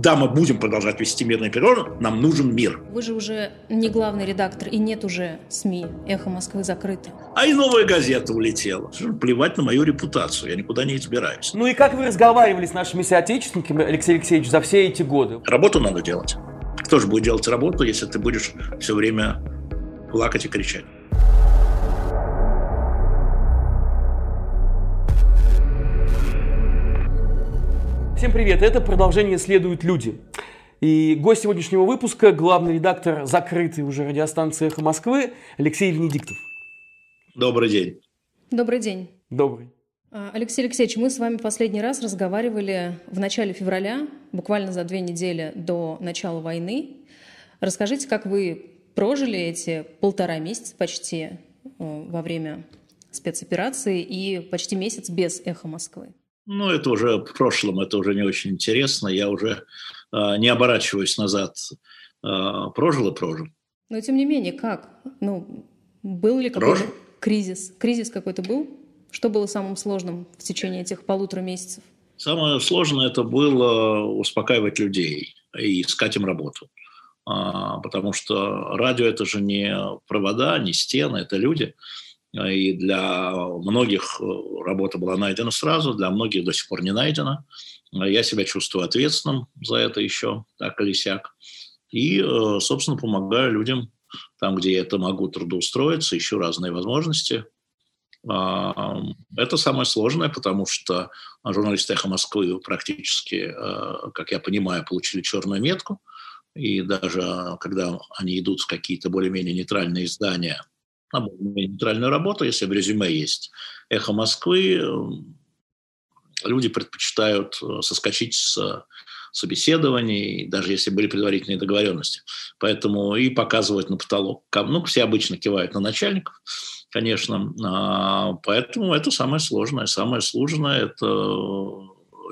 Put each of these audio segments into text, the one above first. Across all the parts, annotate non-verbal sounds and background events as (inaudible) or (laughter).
да, мы будем продолжать вести мирный переговоры, нам нужен мир. Вы же уже не главный редактор, и нет уже СМИ. «Эхо Москвы» закрыто. А и новая газета улетела. Плевать на мою репутацию, я никуда не избираюсь. Ну и как вы разговаривали с нашими соотечественниками, Алексей Алексеевич, за все эти годы? Работу надо делать. Кто же будет делать работу, если ты будешь все время плакать и кричать? Всем привет, это продолжение «Следуют люди». И гость сегодняшнего выпуска – главный редактор закрытой уже радиостанции «Эхо Москвы» Алексей Венедиктов. Добрый день. Добрый день. Добрый. А, Алексей Алексеевич, мы с вами последний раз разговаривали в начале февраля, буквально за две недели до начала войны. Расскажите, как вы прожили эти полтора месяца почти э, во время спецоперации и почти месяц без «Эхо Москвы». Ну, это уже в прошлом, это уже не очень интересно. Я уже э, не оборачиваюсь назад. Э, прожил и прожил. Но тем не менее, как? Ну, был ли какой-то кризис? Кризис какой-то был? Что было самым сложным в течение этих полутора месяцев? Самое сложное это было успокаивать людей и искать им работу. А, потому что радио это же не провода, не стены, это люди. И для многих э, работа была найдена сразу, для многих до сих пор не найдена. Я себя чувствую ответственным за это еще, так или сяк. И, э, собственно, помогаю людям там, где я это могу трудоустроиться, ищу разные возможности. А, это самое сложное, потому что журналисты «Эхо Москвы» практически, э, как я понимаю, получили черную метку. И даже когда они идут в какие-то более-менее нейтральные издания – на нейтральную работу, если в резюме есть «Эхо Москвы», эм, люди предпочитают э, соскочить с собеседований, даже если были предварительные договоренности. Поэтому и показывать на потолок. Ну, все обычно кивают на начальников, конечно. А, поэтому это самое сложное. Самое сложное – это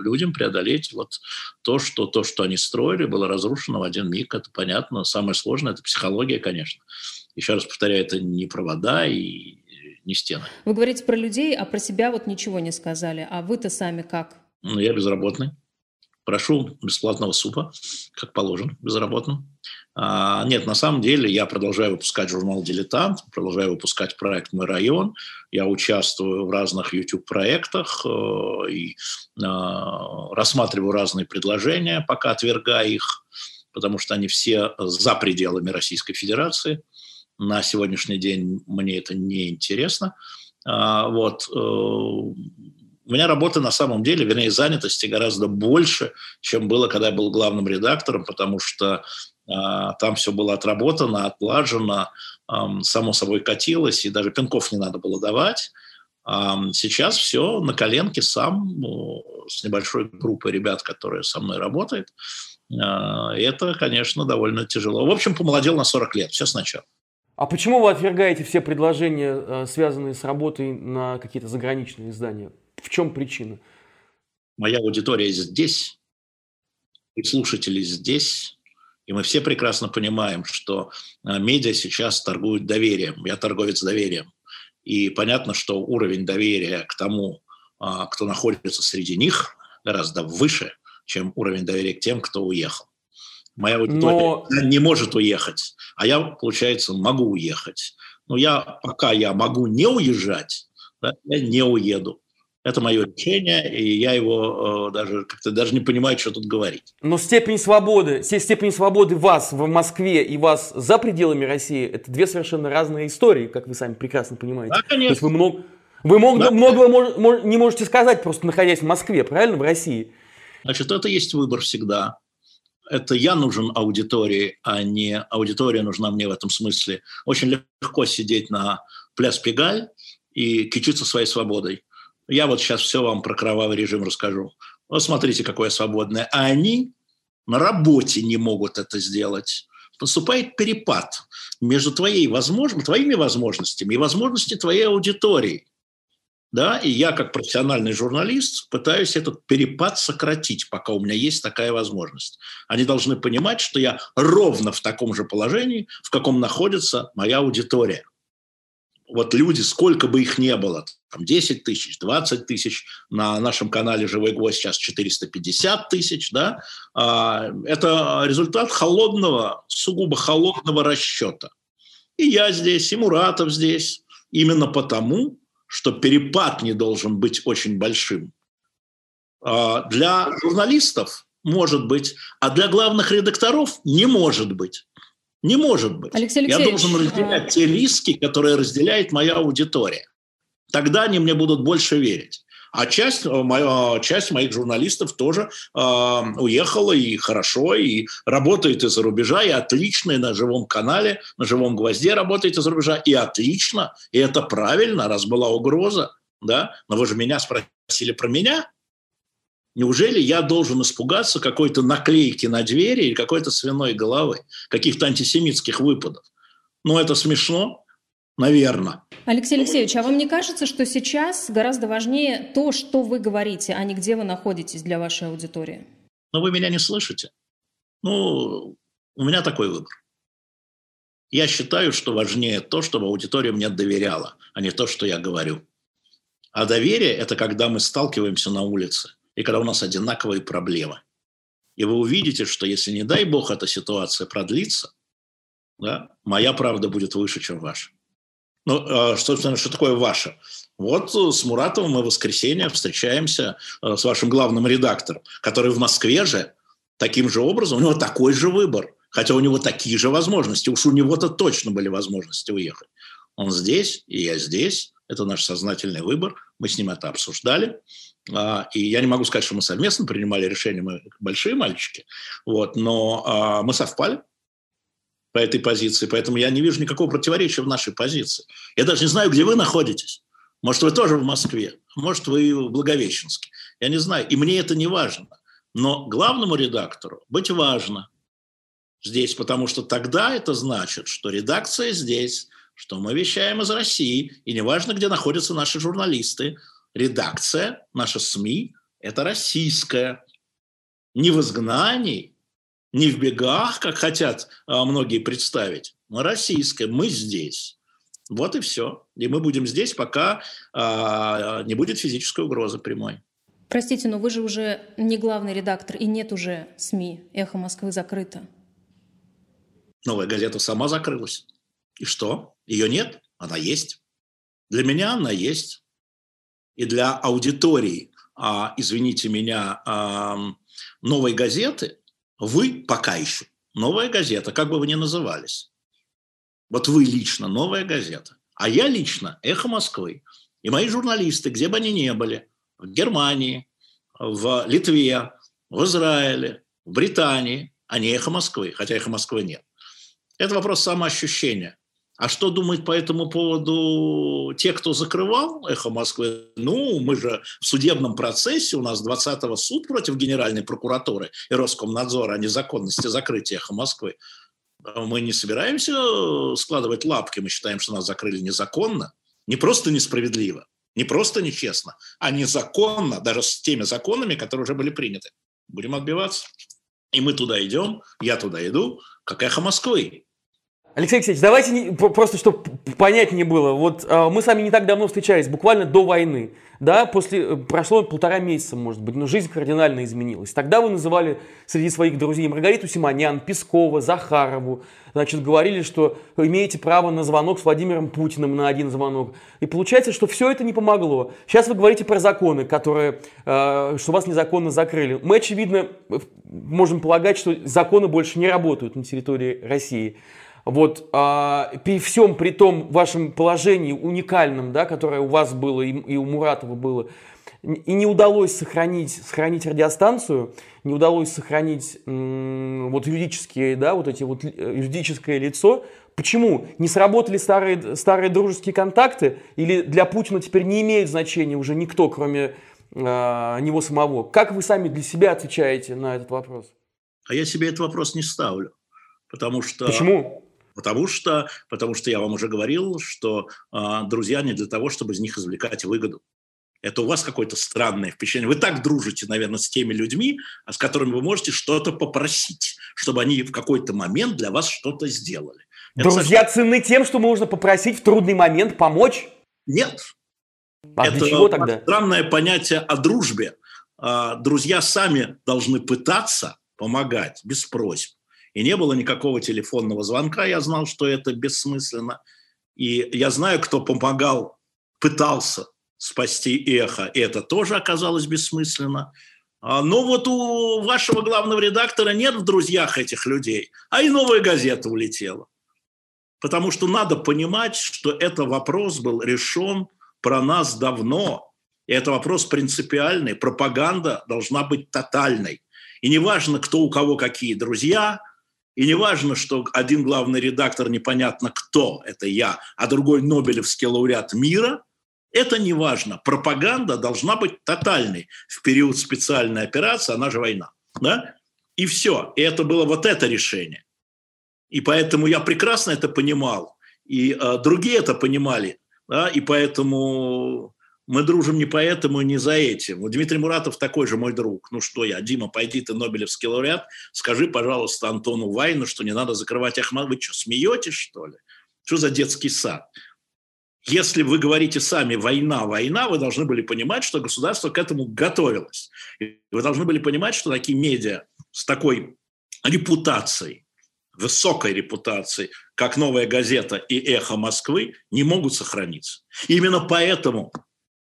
людям преодолеть вот то, что, то, что они строили, было разрушено в один миг. Это понятно. Самое сложное – это психология, конечно. Еще раз повторяю, это не провода и не стены. Вы говорите про людей, а про себя вот ничего не сказали. А вы-то сами как? Ну, я безработный. Прошу бесплатного супа, как положено, безработным. А, нет, на самом деле я продолжаю выпускать журнал «Дилетант», продолжаю выпускать проект «Мой район». Я участвую в разных YouTube-проектах э, и э, рассматриваю разные предложения, пока отвергаю их, потому что они все за пределами Российской Федерации – на сегодняшний день мне это не интересно. А, вот. Э, у меня работы на самом деле, вернее, занятости гораздо больше, чем было, когда я был главным редактором, потому что а, там все было отработано, отлажено, само собой катилось, и даже пинков не надо было давать. Сейчас все на коленке сам, с небольшой группой ребят, которые со мной работают. А, это, конечно, довольно тяжело. В общем, помолодел на 40 лет, все сначала. А почему вы отвергаете все предложения, э, связанные с работой на какие-то заграничные издания? В чем причина? Моя аудитория здесь, и слушатели здесь, и мы все прекрасно понимаем, что э, медиа сейчас торгуют доверием. Я торговец доверием. И понятно, что уровень доверия к тому, а, кто находится среди них, гораздо выше, чем уровень доверия к тем, кто уехал. Моя аудитория Но... не может уехать, а я, получается, могу уехать. Но я, пока я могу не уезжать, да, я не уеду. Это мое решение, и я его э, даже как-то даже не понимаю, что тут говорить. Но степень свободы, степень свободы вас в Москве и вас за пределами России, это две совершенно разные истории, как вы сами прекрасно понимаете. Да, конечно. То есть вы много, вы много, да. многого мож, мож, не можете сказать, просто находясь в Москве, правильно, в России? Значит, это есть выбор всегда это я нужен аудитории, а не аудитория нужна мне в этом смысле. Очень легко сидеть на пляс Пегаль и кичиться своей свободой. Я вот сейчас все вам про кровавый режим расскажу. Вот смотрите, какое свободное. А они на работе не могут это сделать. Наступает перепад между твоей возможно, твоими возможностями и возможностями твоей аудитории да, и я как профессиональный журналист пытаюсь этот перепад сократить, пока у меня есть такая возможность. Они должны понимать, что я ровно в таком же положении, в каком находится моя аудитория. вот люди, сколько бы их не было, там 10 тысяч, 20 тысяч, на нашем канале «Живой гвоздь» сейчас 450 тысяч, да, а, это результат холодного, сугубо холодного расчета. И я здесь, и Муратов здесь, именно потому, что перепад не должен быть очень большим. А, для журналистов может быть, а для главных редакторов не может быть. Не может быть. Алексей Я должен разделять а... те риски, которые разделяет моя аудитория. Тогда они мне будут больше верить. А часть, э, моя, часть моих журналистов тоже э, уехала и хорошо, и работает из-за рубежа, и отлично, и на живом канале, на живом гвозде работает из-за рубежа, и отлично, и это правильно, раз была угроза, да, но вы же меня спросили про меня, Неужели я должен испугаться какой-то наклейки на двери или какой-то свиной головы, каких-то антисемитских выпадов? Ну, это смешно, наверное. Алексей Алексеевич, а вам не кажется, что сейчас гораздо важнее то, что вы говорите, а не где вы находитесь для вашей аудитории? Но вы меня не слышите. Ну, у меня такой выбор. Я считаю, что важнее то, чтобы аудитория мне доверяла, а не то, что я говорю. А доверие – это когда мы сталкиваемся на улице и когда у нас одинаковые проблемы. И вы увидите, что если, не дай бог, эта ситуация продлится, да, моя правда будет выше, чем ваша. Ну, а, собственно, что такое ваша? Вот с Муратовым мы в воскресенье встречаемся э, с вашим главным редактором, который в Москве же таким же образом, у него такой же выбор, хотя у него такие же возможности, уж у него-то точно были возможности уехать. Он здесь, и я здесь, это наш сознательный выбор, мы с ним это обсуждали. А, и я не могу сказать, что мы совместно принимали решение, мы большие мальчики, вот, но а, мы совпали по этой позиции, поэтому я не вижу никакого противоречия в нашей позиции. Я даже не знаю, где вы находитесь. Может, вы тоже в Москве, может, вы в Благовещенске. Я не знаю, и мне это не важно. Но главному редактору быть важно здесь, потому что тогда это значит, что редакция здесь, что мы вещаем из России, и неважно, где находятся наши журналисты, редакция, наша СМИ – это российская. Не в изгнании, не в бегах, как хотят а, многие представить, но российская. Мы здесь. Вот и все. И мы будем здесь, пока а, не будет физической угрозы прямой. Простите, но вы же уже не главный редактор, и нет уже СМИ. «Эхо Москвы» закрыто. Новая газета сама закрылась. И что? Ее нет? Она есть. Для меня она есть и для аудитории, а, извините меня, а, новой газеты, вы пока еще новая газета, как бы вы ни назывались. Вот вы лично новая газета, а я лично «Эхо Москвы». И мои журналисты, где бы они ни были, в Германии, в Литве, в Израиле, в Британии, они «Эхо Москвы», хотя «Эхо Москвы» нет. Это вопрос самоощущения. А что думают по этому поводу те, кто закрывал «Эхо Москвы»? Ну, мы же в судебном процессе, у нас 20-го суд против Генеральной прокуратуры и Роскомнадзора о незаконности закрытия «Эхо Москвы». Мы не собираемся складывать лапки, мы считаем, что нас закрыли незаконно, не просто несправедливо, не просто нечестно, а незаконно, даже с теми законами, которые уже были приняты. Будем отбиваться. И мы туда идем, я туда иду, как эхо Москвы. Алексей Алексеевич, давайте не, просто, чтобы понятнее было. Вот э, мы с вами не так давно встречались, буквально до войны. Да, после, э, прошло полтора месяца, может быть, но жизнь кардинально изменилась. Тогда вы называли среди своих друзей Маргариту Симонян, Пескова, Захарову. Значит, говорили, что имеете право на звонок с Владимиром Путиным на один звонок. И получается, что все это не помогло. Сейчас вы говорите про законы, которые, э, что вас незаконно закрыли. Мы, очевидно, можем полагать, что законы больше не работают на территории России. Вот а, при всем при том вашем положении уникальном, да, которое у вас было и, и у Муратова было, и не удалось сохранить, сохранить радиостанцию, не удалось сохранить м, вот юридические, да, вот эти вот э, юридическое лицо. Почему? Не сработали старые, старые дружеские контакты? Или для Путина теперь не имеет значения уже никто, кроме э, него самого? Как вы сами для себя отвечаете на этот вопрос? А я себе этот вопрос не ставлю. Потому что... Почему? Потому что, потому что я вам уже говорил, что э, друзья не для того, чтобы из них извлекать выгоду. Это у вас какое-то странное впечатление. Вы так дружите, наверное, с теми людьми, а с которыми вы можете что-то попросить, чтобы они в какой-то момент для вас что-то сделали. Друзья это... ценны тем, что можно попросить в трудный момент помочь? Нет. А это для чего тогда? странное понятие о дружбе. А, друзья сами должны пытаться помогать без просьб. И не было никакого телефонного звонка, я знал, что это бессмысленно. И я знаю, кто помогал, пытался спасти эхо, и это тоже оказалось бессмысленно. А, но вот у вашего главного редактора нет в друзьях этих людей, а и новая газета улетела. Потому что надо понимать, что это вопрос был решен про нас давно. И это вопрос принципиальный. Пропаганда должна быть тотальной. И не важно, кто у кого какие друзья, и не важно, что один главный редактор непонятно кто, это я, а другой Нобелевский лауреат мира, это не важно. Пропаганда должна быть тотальной в период специальной операции, она же война. Да? И все. И это было вот это решение. И поэтому я прекрасно это понимал. И э, другие это понимали. Да? И поэтому мы дружим не поэтому и не за этим. Вот Дмитрий Муратов такой же мой друг. Ну что я, Дима, пойди ты Нобелевский лауреат, скажи, пожалуйста, Антону Вайну, что не надо закрывать Ахмад. Вы что, смеетесь, что ли? Что за детский сад? Если вы говорите сами «война, война», вы должны были понимать, что государство к этому готовилось. И вы должны были понимать, что такие медиа с такой репутацией, высокой репутацией, как «Новая газета» и «Эхо Москвы», не могут сохраниться. И именно поэтому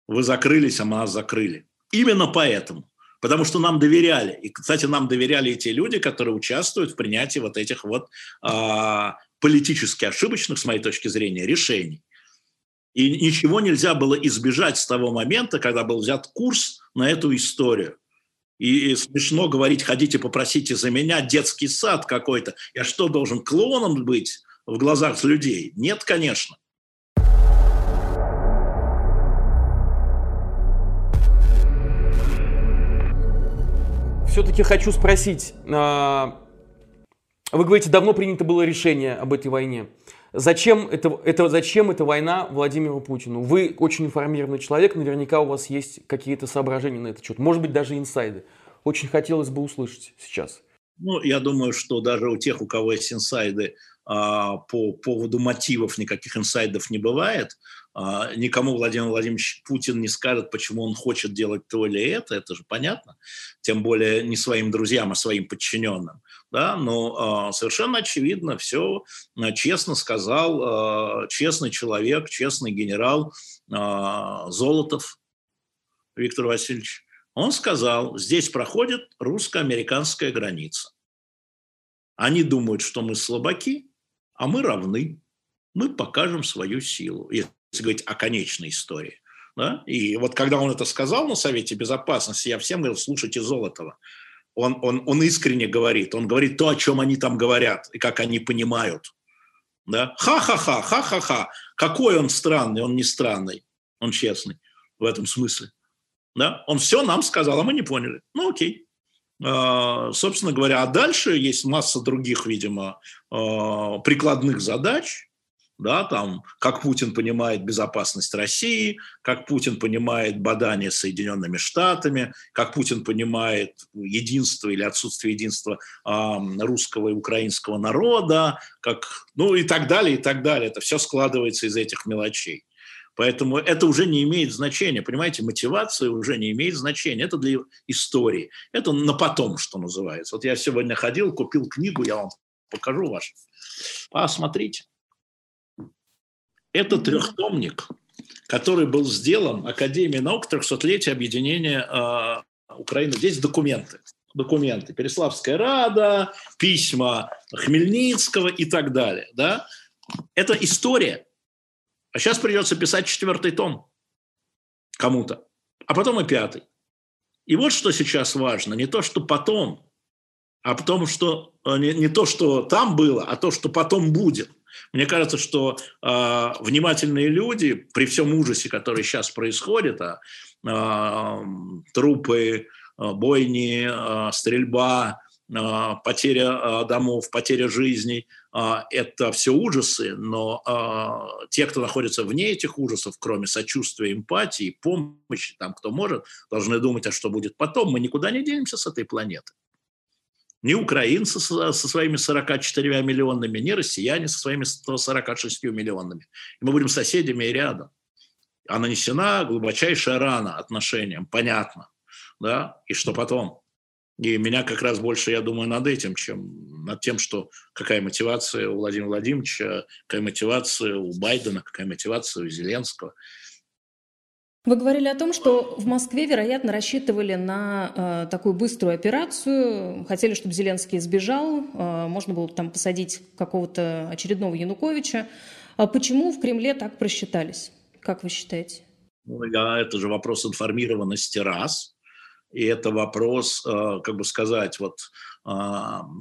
вы закрылись, а нас закрыли. Именно поэтому. Потому что нам доверяли. И, кстати, нам доверяли и те люди, которые участвуют в принятии вот этих вот а, политически ошибочных, с моей точки зрения, решений. И ничего нельзя было избежать с того момента, когда был взят курс на эту историю. И, смешно говорить, ходите, попросите за меня детский сад какой-то. Я что, должен клоуном быть в глазах людей? Нет, конечно. Все-таки хочу спросить. А, вы говорите, давно принято было решение об этой войне. Зачем, это, это, зачем эта война Владимиру Путину? Вы очень информированный человек, наверняка у вас есть какие-то соображения на этот счет, может быть, даже инсайды. Очень хотелось бы услышать сейчас. Ну, я думаю, что даже у тех, у кого есть инсайды, а, по поводу мотивов никаких инсайдов не бывает. А, никому Владимир Владимирович Путин не скажет, почему он хочет делать то или это, это же понятно. Тем более не своим друзьям, а своим подчиненным. Да? Но а, совершенно очевидно, все честно сказал честный человек, честный генерал Золотов Виктор Васильевич. Он сказал, здесь проходит русско-американская граница. Они думают, что мы слабаки, а мы равны. Мы покажем свою силу, говорить о конечной истории. Да? И вот когда он это сказал на Совете Безопасности, я всем говорил, слушайте Золотова. Он, он, он искренне говорит, он говорит то, о чем они там говорят, и как они понимают. Да? Ха-ха-ха, ха-ха-ха. Какой он странный, он не странный, он честный в этом смысле. Да? Он все нам сказал, а мы не поняли. Ну окей. А, собственно говоря, а дальше есть масса других, видимо, а, прикладных задач, да, там, как Путин понимает безопасность России, как Путин понимает бадание Соединенными Штатами, как Путин понимает единство или отсутствие единства э, русского и украинского народа, как, ну и так далее, и так далее. Это все складывается из этих мелочей. Поэтому это уже не имеет значения, понимаете, мотивация уже не имеет значения. Это для истории. Это на потом, что называется. Вот я сегодня ходил, купил книгу, я вам покажу вашу. А, смотрите. Это трехтомник, который был сделан Академией наук 300-летия объединения э, Украины. Здесь документы. Документы. Переславская рада, письма Хмельницкого и так далее. Да? Это история а сейчас придется писать четвертый том кому-то, а потом и пятый. И вот что сейчас важно, не то, что потом, а потом, что э, не, не то, что там было, а то, что потом будет. Мне кажется, что э, внимательные люди при всем ужасе, который сейчас происходит, а, э, трупы, э, бойни, э, стрельба, э, потеря э, домов, потеря жизней – а, это все ужасы, но а, те, кто находится вне этих ужасов, кроме сочувствия, эмпатии, помощи, там, кто может, должны думать, а что будет потом. Мы никуда не денемся с этой планеты. Ни украинцы со, своими 44 миллионами, ни россияне со своими 146 миллионами. И мы будем соседями и рядом. А нанесена глубочайшая рана отношениям, понятно. Да? И что потом? И меня как раз больше, я думаю, над этим, чем над тем, что какая мотивация у Владимира Владимировича, какая мотивация у Байдена, какая мотивация у Зеленского. Вы говорили о том, что в Москве, вероятно, рассчитывали на э, такую быструю операцию, хотели, чтобы Зеленский сбежал, э, можно было там посадить какого-то очередного Януковича. А почему в Кремле так просчитались? Как вы считаете? Ну, я, это же вопрос информированности раз, и это вопрос, э, как бы сказать, вот э,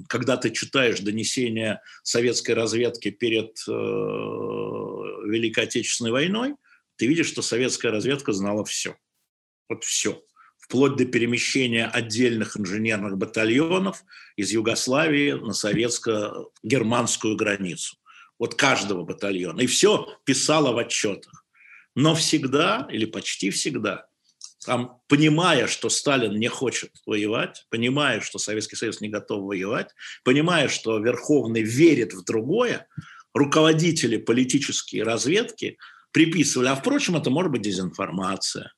когда ты читаешь донесения советской разведки перед э, Великой Отечественной войной, ты видишь, что советская разведка знала все. Вот все. Вплоть до перемещения отдельных инженерных батальонов из Югославии на советско-германскую границу. Вот каждого батальона. И все писала в отчетах. Но всегда, или почти всегда, там, понимая, что Сталин не хочет воевать, понимая, что Советский Союз не готов воевать, понимая, что Верховный верит в другое, руководители политические разведки – приписывали. А впрочем, это может быть дезинформация.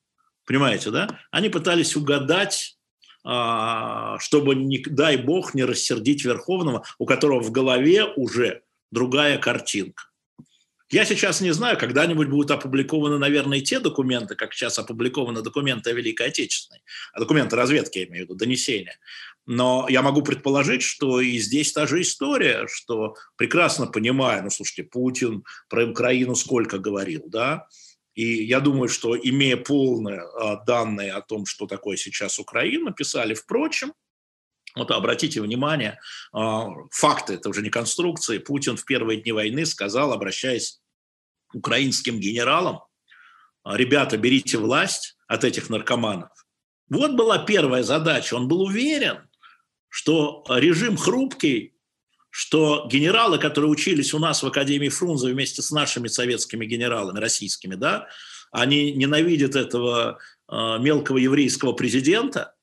Понимаете, да? Они пытались угадать а, чтобы, не, дай бог, не рассердить Верховного, у которого в голове уже другая картинка. Я сейчас не знаю, когда-нибудь будут опубликованы, наверное, те документы, как сейчас опубликованы документы о Великой Отечественной, а документы разведки, я имею в виду, донесения. Но я могу предположить, что и здесь та же история, что прекрасно понимая, ну, слушайте, Путин про Украину сколько говорил, да, и я думаю, что имея полные а, данные о том, что такое сейчас Украина, писали, впрочем, вот обратите внимание, а, факты, это уже не конструкции. Путин в первые дни войны сказал, обращаясь к украинским генералам, ребята, берите власть от этих наркоманов. Вот была первая задача. Он был уверен, что режим хрупкий, что генералы, которые учились у нас в Академии Фрунзе вместе с нашими советскими генералами, российскими, да, они ненавидят этого э, мелкого еврейского президента –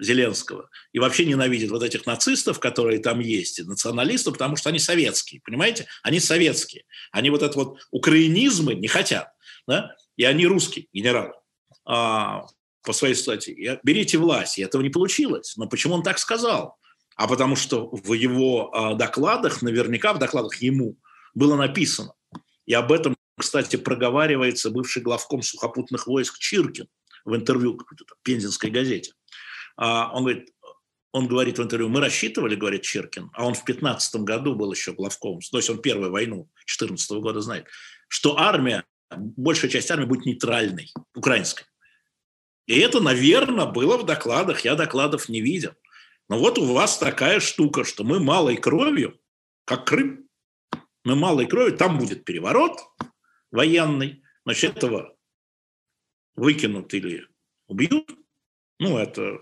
Зеленского и вообще ненавидит вот этих нацистов, которые там есть, и националистов, потому что они советские, понимаете? Они советские. Они вот это вот украинизмы не хотят, да? И они русские генералы а, по своей стати. Берите власть. И этого не получилось. Но почему он так сказал? А потому что в его а, докладах, наверняка в докладах ему было написано. И об этом, кстати, проговаривается бывший главком сухопутных войск Чиркин в интервью какой-то пензенской газете. А он говорит, он говорит в интервью, мы рассчитывали, говорит Черкин, а он в 15 году был еще главком, то есть он первую войну 14 года знает, что армия, большая часть армии будет нейтральной, украинской. И это, наверное, было в докладах, я докладов не видел. Но вот у вас такая штука, что мы малой кровью, как Крым, мы малой кровью, там будет переворот военный, значит, этого выкинут или убьют. Ну, это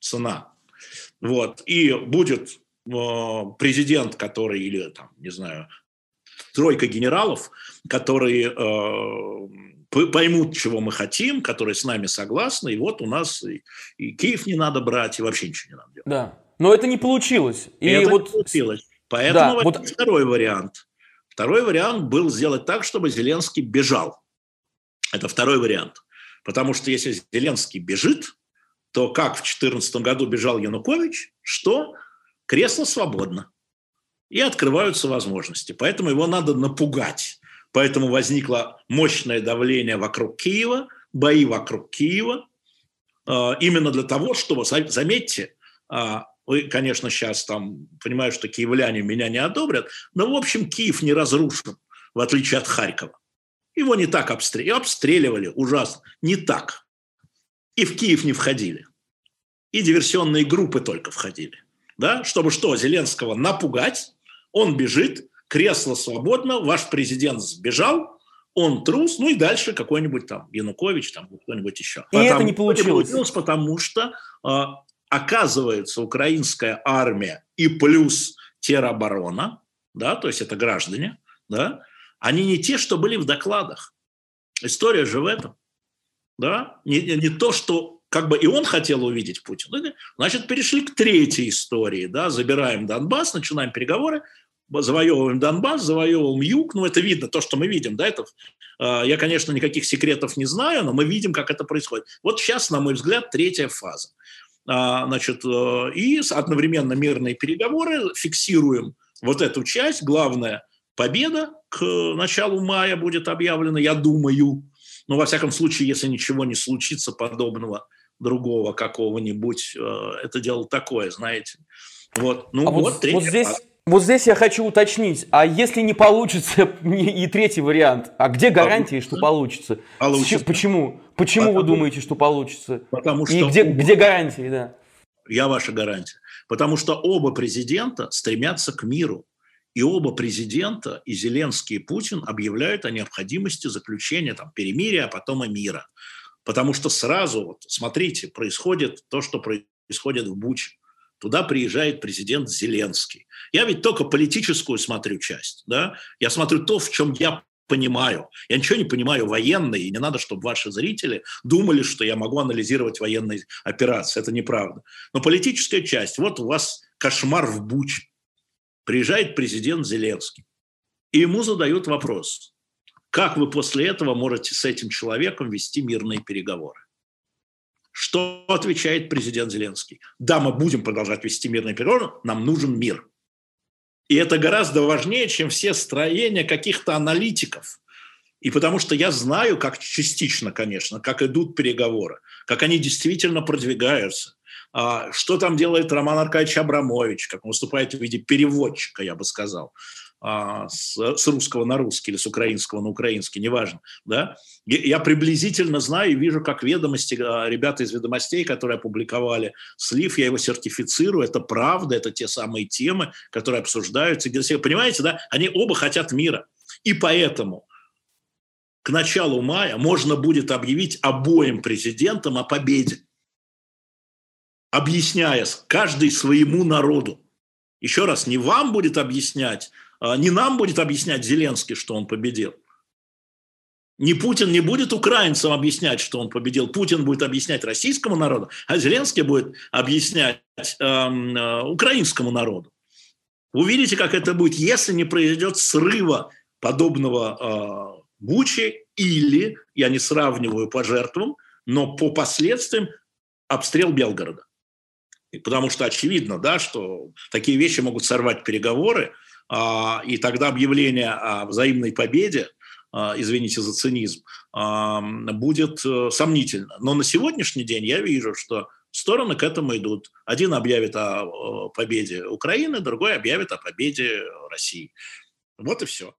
цена. Вот. И будет э, президент, который, или там, не знаю, тройка генералов, которые э, поймут, чего мы хотим, которые с нами согласны, и вот у нас и, и Киев не надо брать, и вообще ничего не надо делать. Да, но это не получилось. И это вот... не получилось. Поэтому да, вот... второй вариант. Второй вариант был сделать так, чтобы Зеленский бежал. Это второй вариант. Потому что если Зеленский бежит, то как в 2014 году бежал Янукович, что кресло свободно. И открываются возможности. Поэтому его надо напугать. Поэтому возникло мощное давление вокруг Киева, бои вокруг Киева, а, именно для того, чтобы, заметьте, а, вы, конечно, сейчас там, понимаю, что киевляне меня не одобрят, но, в общем, Киев не разрушен, в отличие от Харькова. Его не так обстреливали, обстреливали ужасно, не так и в Киев не входили. И диверсионные группы только входили. Да? Чтобы что, Зеленского напугать, он бежит, кресло свободно, ваш президент сбежал, он трус, ну и дальше какой-нибудь там Янукович, там кто-нибудь еще. И потому, это не получилось. получилось. Потому что, э, оказывается, украинская армия и плюс тероборона, да, то есть это граждане, да, они не те, что были в докладах. История же в этом да, не, не то, что как бы и он хотел увидеть Путина. Значит, перешли к третьей истории, да, забираем Донбасс, начинаем переговоры, завоевываем Донбасс, завоевываем Юг, ну это видно, то, что мы видим, да, это, э, я, конечно, никаких секретов не знаю, но мы видим, как это происходит. Вот сейчас, на мой взгляд, третья фаза. А, значит, э, и одновременно мирные переговоры, фиксируем вот эту часть, главное, победа к началу мая будет объявлена, я думаю, ну, во всяком случае, если ничего не случится подобного другого какого-нибудь, э, это дело такое, знаете. Вот, ну а вот, вот, вот здесь, вот здесь я хочу уточнить, а если не получится (laughs) и третий вариант, а где гарантии, получится. что получится? получится. Почему? Почему Потому, вы думаете, что получится? Потому что и где, где гарантии, да? Я ваша гарантия. Потому что оба президента стремятся к миру. И оба президента, и Зеленский, и Путин, объявляют о необходимости заключения там, перемирия, а потом и мира. Потому что сразу, вот, смотрите, происходит то, что происходит в Буче. Туда приезжает президент Зеленский. Я ведь только политическую смотрю часть. Да? Я смотрю то, в чем я понимаю. Я ничего не понимаю военной, и не надо, чтобы ваши зрители думали, что я могу анализировать военные операции. Это неправда. Но политическая часть. Вот у вас кошмар в Буче. Приезжает президент Зеленский. И ему задают вопрос. Как вы после этого можете с этим человеком вести мирные переговоры? Что отвечает президент Зеленский? Да, мы будем продолжать вести мирные переговоры, нам нужен мир. И это гораздо важнее, чем все строения каких-то аналитиков. И потому что я знаю, как частично, конечно, как идут переговоры, как они действительно продвигаются, а, что там делает Роман Аркадьевич Абрамович, как он выступает в виде переводчика, я бы сказал. А, с, с русского на русский или с украинского на украинский, неважно. Да? Я приблизительно знаю и вижу, как ведомости, а, ребята из ведомостей, которые опубликовали слив, я его сертифицирую, это правда, это те самые темы, которые обсуждаются. Понимаете, да? Они оба хотят мира. И поэтому к началу мая можно будет объявить обоим президентам о победе, объясняя каждый своему народу. Еще раз, не вам будет объяснять, не нам будет объяснять Зеленский, что он победил. Не Путин не будет украинцам объяснять, что он победил. Путин будет объяснять российскому народу, а Зеленский будет объяснять эм, э, украинскому народу. Увидите, как это будет, если не произойдет срыва подобного э, Бучи или, я не сравниваю по жертвам, но по последствиям обстрел Белгорода. Потому что очевидно, да, что такие вещи могут сорвать переговоры, а, и тогда объявление о взаимной победе, а, извините за цинизм, а, будет э, сомнительно. Но на сегодняшний день я вижу, что стороны к этому идут. Один объявит о победе Украины, другой объявит о победе России. Вот и все.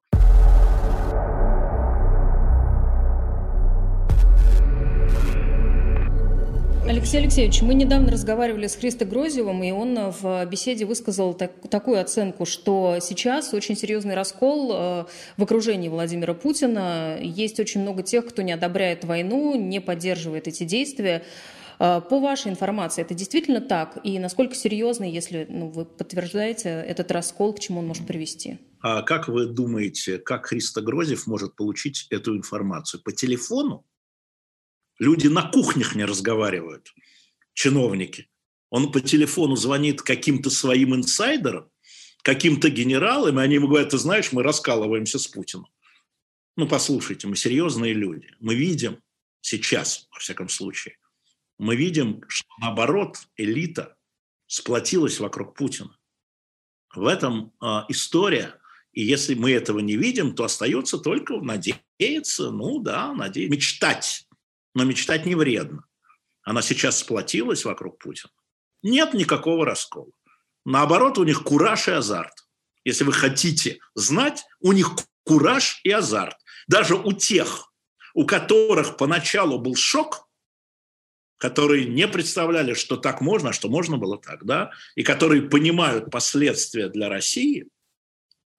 Алексей Алексеевич, мы недавно разговаривали с Христо Грозевым, и он в беседе высказал так, такую оценку, что сейчас очень серьезный раскол э, в окружении Владимира Путина. Есть очень много тех, кто не одобряет войну, не поддерживает эти действия. Э, по вашей информации, это действительно так? И насколько серьезный, если ну, вы подтверждаете этот раскол, к чему он может привести? А как вы думаете, как Христо Грозев может получить эту информацию? По телефону? Люди на кухнях не разговаривают, чиновники. Он по телефону звонит каким-то своим инсайдерам, каким-то генералам, и они ему говорят, ты знаешь, мы раскалываемся с Путиным. Ну, послушайте, мы серьезные люди. Мы видим сейчас, во всяком случае, мы видим, что наоборот элита сплотилась вокруг Путина. В этом э, история. И если мы этого не видим, то остается только надеяться, ну да, надеяться, мечтать но мечтать не вредно. Она сейчас сплотилась вокруг Путина. Нет никакого раскола. Наоборот, у них кураж и азарт. Если вы хотите знать, у них кураж и азарт. Даже у тех, у которых поначалу был шок, которые не представляли, что так можно, а что можно было так, да, и которые понимают последствия для России –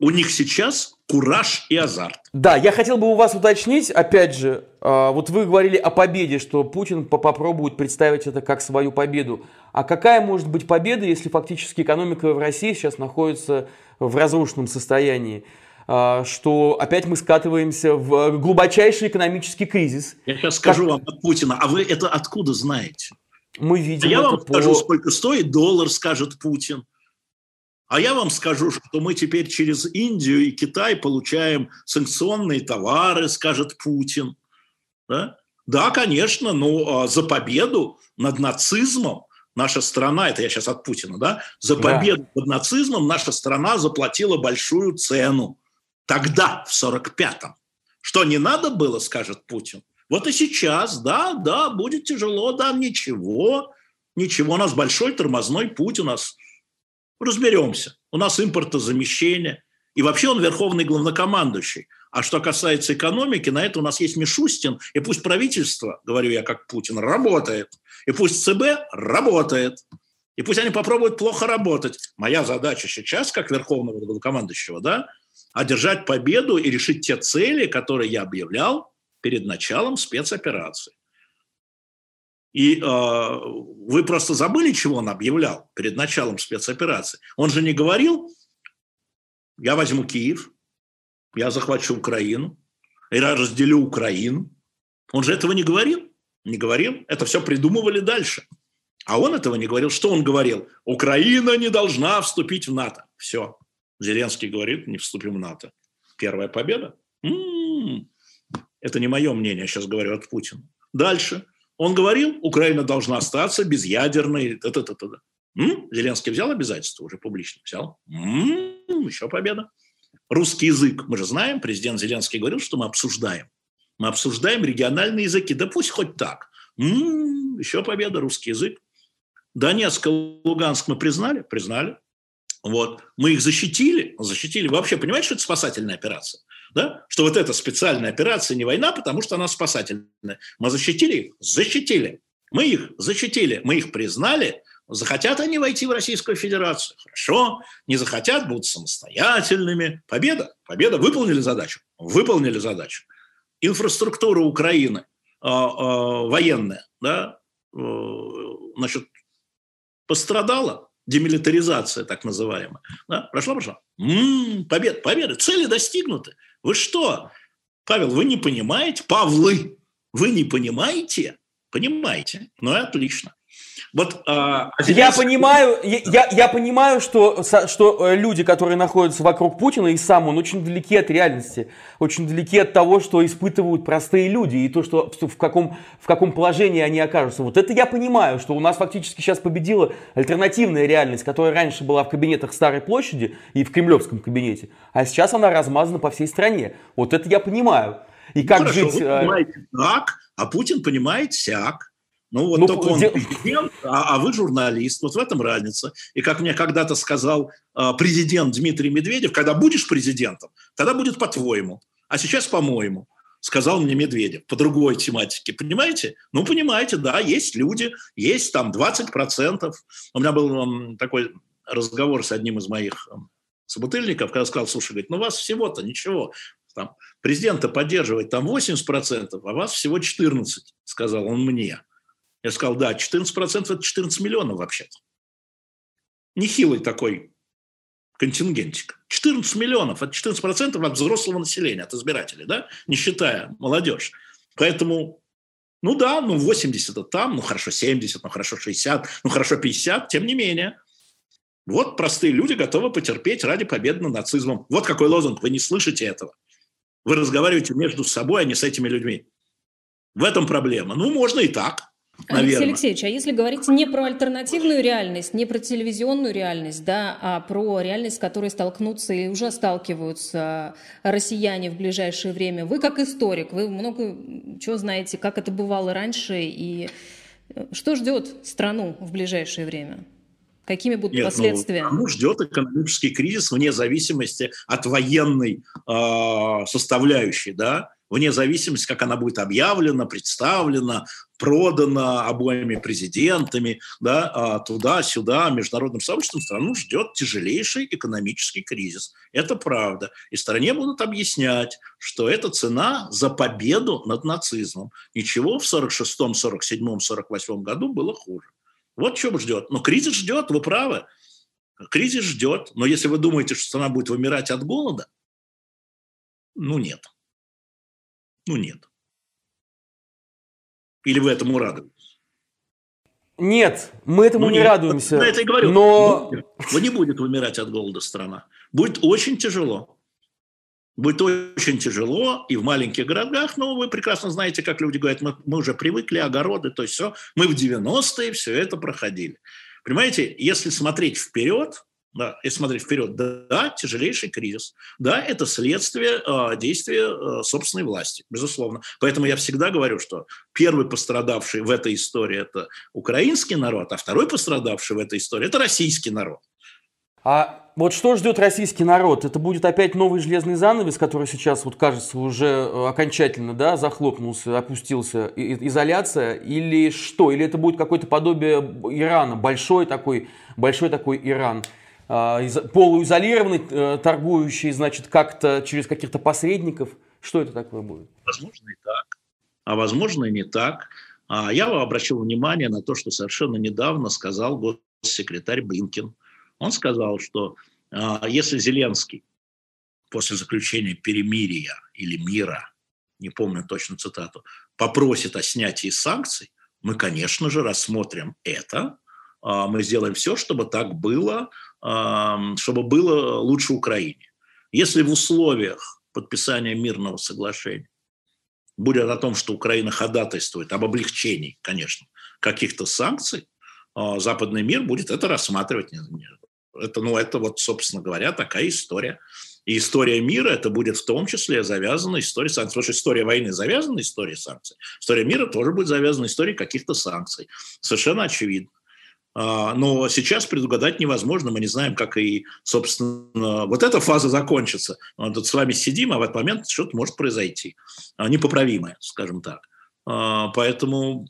у них сейчас кураж и азарт. Да, я хотел бы у вас уточнить, опять же, а, вот вы говорили о победе, что Путин попробует представить это как свою победу. А какая может быть победа, если фактически экономика в России сейчас находится в разрушенном состоянии? А, что опять мы скатываемся в глубочайший экономический кризис. Я сейчас скажу как... вам от Путина, а вы это откуда знаете? Мы видим а я вам по... скажу, сколько стоит доллар, скажет Путин. А я вам скажу, что мы теперь через Индию и Китай получаем санкционные товары, скажет Путин. Да, да конечно, но а, за победу над нацизмом наша страна, это я сейчас от Путина, да, за победу да. над нацизмом наша страна заплатила большую цену. Тогда, в 45-м. Что не надо было, скажет Путин. Вот и сейчас, да, да, будет тяжело, да, ничего, ничего, у нас большой тормозной путь, у нас разберемся. У нас импортозамещение. И вообще он верховный главнокомандующий. А что касается экономики, на это у нас есть Мишустин. И пусть правительство, говорю я как Путин, работает. И пусть ЦБ работает. И пусть они попробуют плохо работать. Моя задача сейчас, как верховного главнокомандующего, да, одержать победу и решить те цели, которые я объявлял перед началом спецоперации. И э, вы просто забыли, чего он объявлял перед началом спецоперации. Он же не говорил, я возьму Киев, я захвачу Украину, я разделю Украину. Он же этого не говорил. Не говорил. Это все придумывали дальше. А он этого не говорил. Что он говорил? Украина не должна вступить в НАТО. Все. Зеленский говорит, не вступим в НАТО. Первая победа? М-м-м. Это не мое мнение, я сейчас говорю от Путина. Дальше. Он говорил, Украина должна остаться -т -т. Зеленский взял обязательства уже публично? Взял. М-м, еще победа. Русский язык. Мы же знаем, президент Зеленский говорил, что мы обсуждаем. Мы обсуждаем региональные языки. Да пусть хоть так. М-м, еще победа, русский язык. Донецк Луганск мы признали? Признали. Вот. Мы их защитили? Защитили. Вы вообще понимаете, что это спасательная операция? да, что вот эта специальная операция не война, потому что она спасательная. Мы защитили их? Защитили. Мы их защитили, мы их признали, Захотят они войти в Российскую Федерацию? Хорошо. Не захотят, будут самостоятельными. Победа. Победа. Выполнили задачу? Выполнили задачу. Инфраструктура Украины э, э, военная, да, э, значит, пострадала демилитаризация так называемая. Да? Прошла, прошла. М-м, победа, победа, цели достигнуты. Вы что, Павел, вы не понимаете? Павлы, вы не понимаете? Понимаете. Ну и отлично. Вот, а, а я понимаю, я, я понимаю, что, что э, люди, которые находятся вокруг Путина и сам он очень далеки от реальности, очень далеки от того, что испытывают простые люди и то, что в каком, в каком положении они окажутся. Вот это я понимаю, что у нас фактически сейчас победила альтернативная реальность, которая раньше была в кабинетах Старой площади и в кремлевском кабинете, а сейчас она размазана по всей стране. Вот это я понимаю. И как Хорошо, жить... Вы э, понимаете так, а Путин понимает сяк. Ну вот ну, только он президент, а, а вы журналист. Вот в этом разница. И как мне когда-то сказал э, президент Дмитрий Медведев, когда будешь президентом, тогда будет по-твоему. А сейчас по-моему, сказал мне Медведев по другой тематике. Понимаете? Ну, понимаете, да, есть люди, есть там 20%. У меня был такой разговор с одним из моих собутыльников, когда сказал, слушай, говорит, ну вас всего-то ничего, там, президента поддерживает там 80%, а вас всего 14%, сказал он мне. Я сказал, да, 14% это 14 миллионов вообще-то. Нехилый такой контингентик. 14 миллионов, это 14% от взрослого населения, от избирателей, да, не считая молодежь. Поэтому, ну да, ну 80 это там, ну хорошо 70, ну хорошо 60, ну хорошо 50, тем не менее. Вот простые люди готовы потерпеть ради победы над нацизмом. Вот какой лозунг, вы не слышите этого. Вы разговариваете между собой, а не с этими людьми. В этом проблема. Ну, можно и так. Наверное. Алексей Алексеевич, а если говорить не про альтернативную реальность, не про телевизионную реальность, да, а про реальность, с которой столкнутся и уже сталкиваются россияне в ближайшее время, вы как историк, вы много чего знаете, как это бывало раньше и э, что ждет страну в ближайшее время? Какими будут Нет, ну, последствия? Ну, ждет экономический кризис вне зависимости от военной э, составляющей, да, вне зависимости, как она будет объявлена, представлена, продана обоими президентами, да, а туда-сюда, международным сообществом страну ждет тяжелейший экономический кризис. Это правда. И стране будут объяснять, что это цена за победу над нацизмом. Ничего в 46-м, 47-м, 48-м году было хуже. Вот что ждет. Но кризис ждет, вы правы. Кризис ждет. Но если вы думаете, что страна будет вымирать от голода, ну нет. Ну нет. Или вы этому радуетесь? Нет, мы этому ну, не нет, радуемся. Я это и говорю. Но... Вы не будет умирать от голода страна. Будет очень тяжело. Будет очень тяжело и в маленьких городах, но вы прекрасно знаете, как люди говорят, мы, мы уже привыкли, огороды, то есть все. Мы в 90-е все это проходили. Понимаете, если смотреть вперед, да, если смотреть вперед, да, да, тяжелейший кризис. Да, это следствие э, действия э, собственной власти, безусловно. Поэтому я всегда говорю, что первый пострадавший в этой истории – это украинский народ, а второй пострадавший в этой истории – это российский народ. А вот что ждет российский народ? Это будет опять новый железный занавес, который сейчас, вот кажется, уже э, окончательно да, захлопнулся, опустился, изоляция, или что? Или это будет какое-то подобие Ирана, большой такой, большой такой Иран? А, полуизолированный, э, торгующий, значит, как-то через каких-то посредников. Что это такое будет? Возможно и так, а возможно и не так. А я обращал внимание на то, что совершенно недавно сказал госсекретарь Блинкин. Он сказал, что а, если Зеленский после заключения перемирия или мира, не помню точно цитату, попросит о снятии санкций, мы, конечно же, рассмотрим это, мы сделаем все, чтобы так было, чтобы было лучше Украине. Если в условиях подписания мирного соглашения будет о том, что Украина ходатайствует об облегчении, конечно, каких-то санкций, а, западный мир будет это рассматривать. Это, ну, это вот, собственно говоря, такая история. И история мира это будет в том числе завязана историей санкций. Потому что история войны завязана историей санкций. История мира тоже будет завязана историей каких-то санкций. Совершенно очевидно. А, но сейчас предугадать невозможно. Мы не знаем, как и, собственно, вот эта фаза закончится. Мы тут с вами сидим, а в этот момент что-то может произойти. А, непоправимое, скажем так. А, поэтому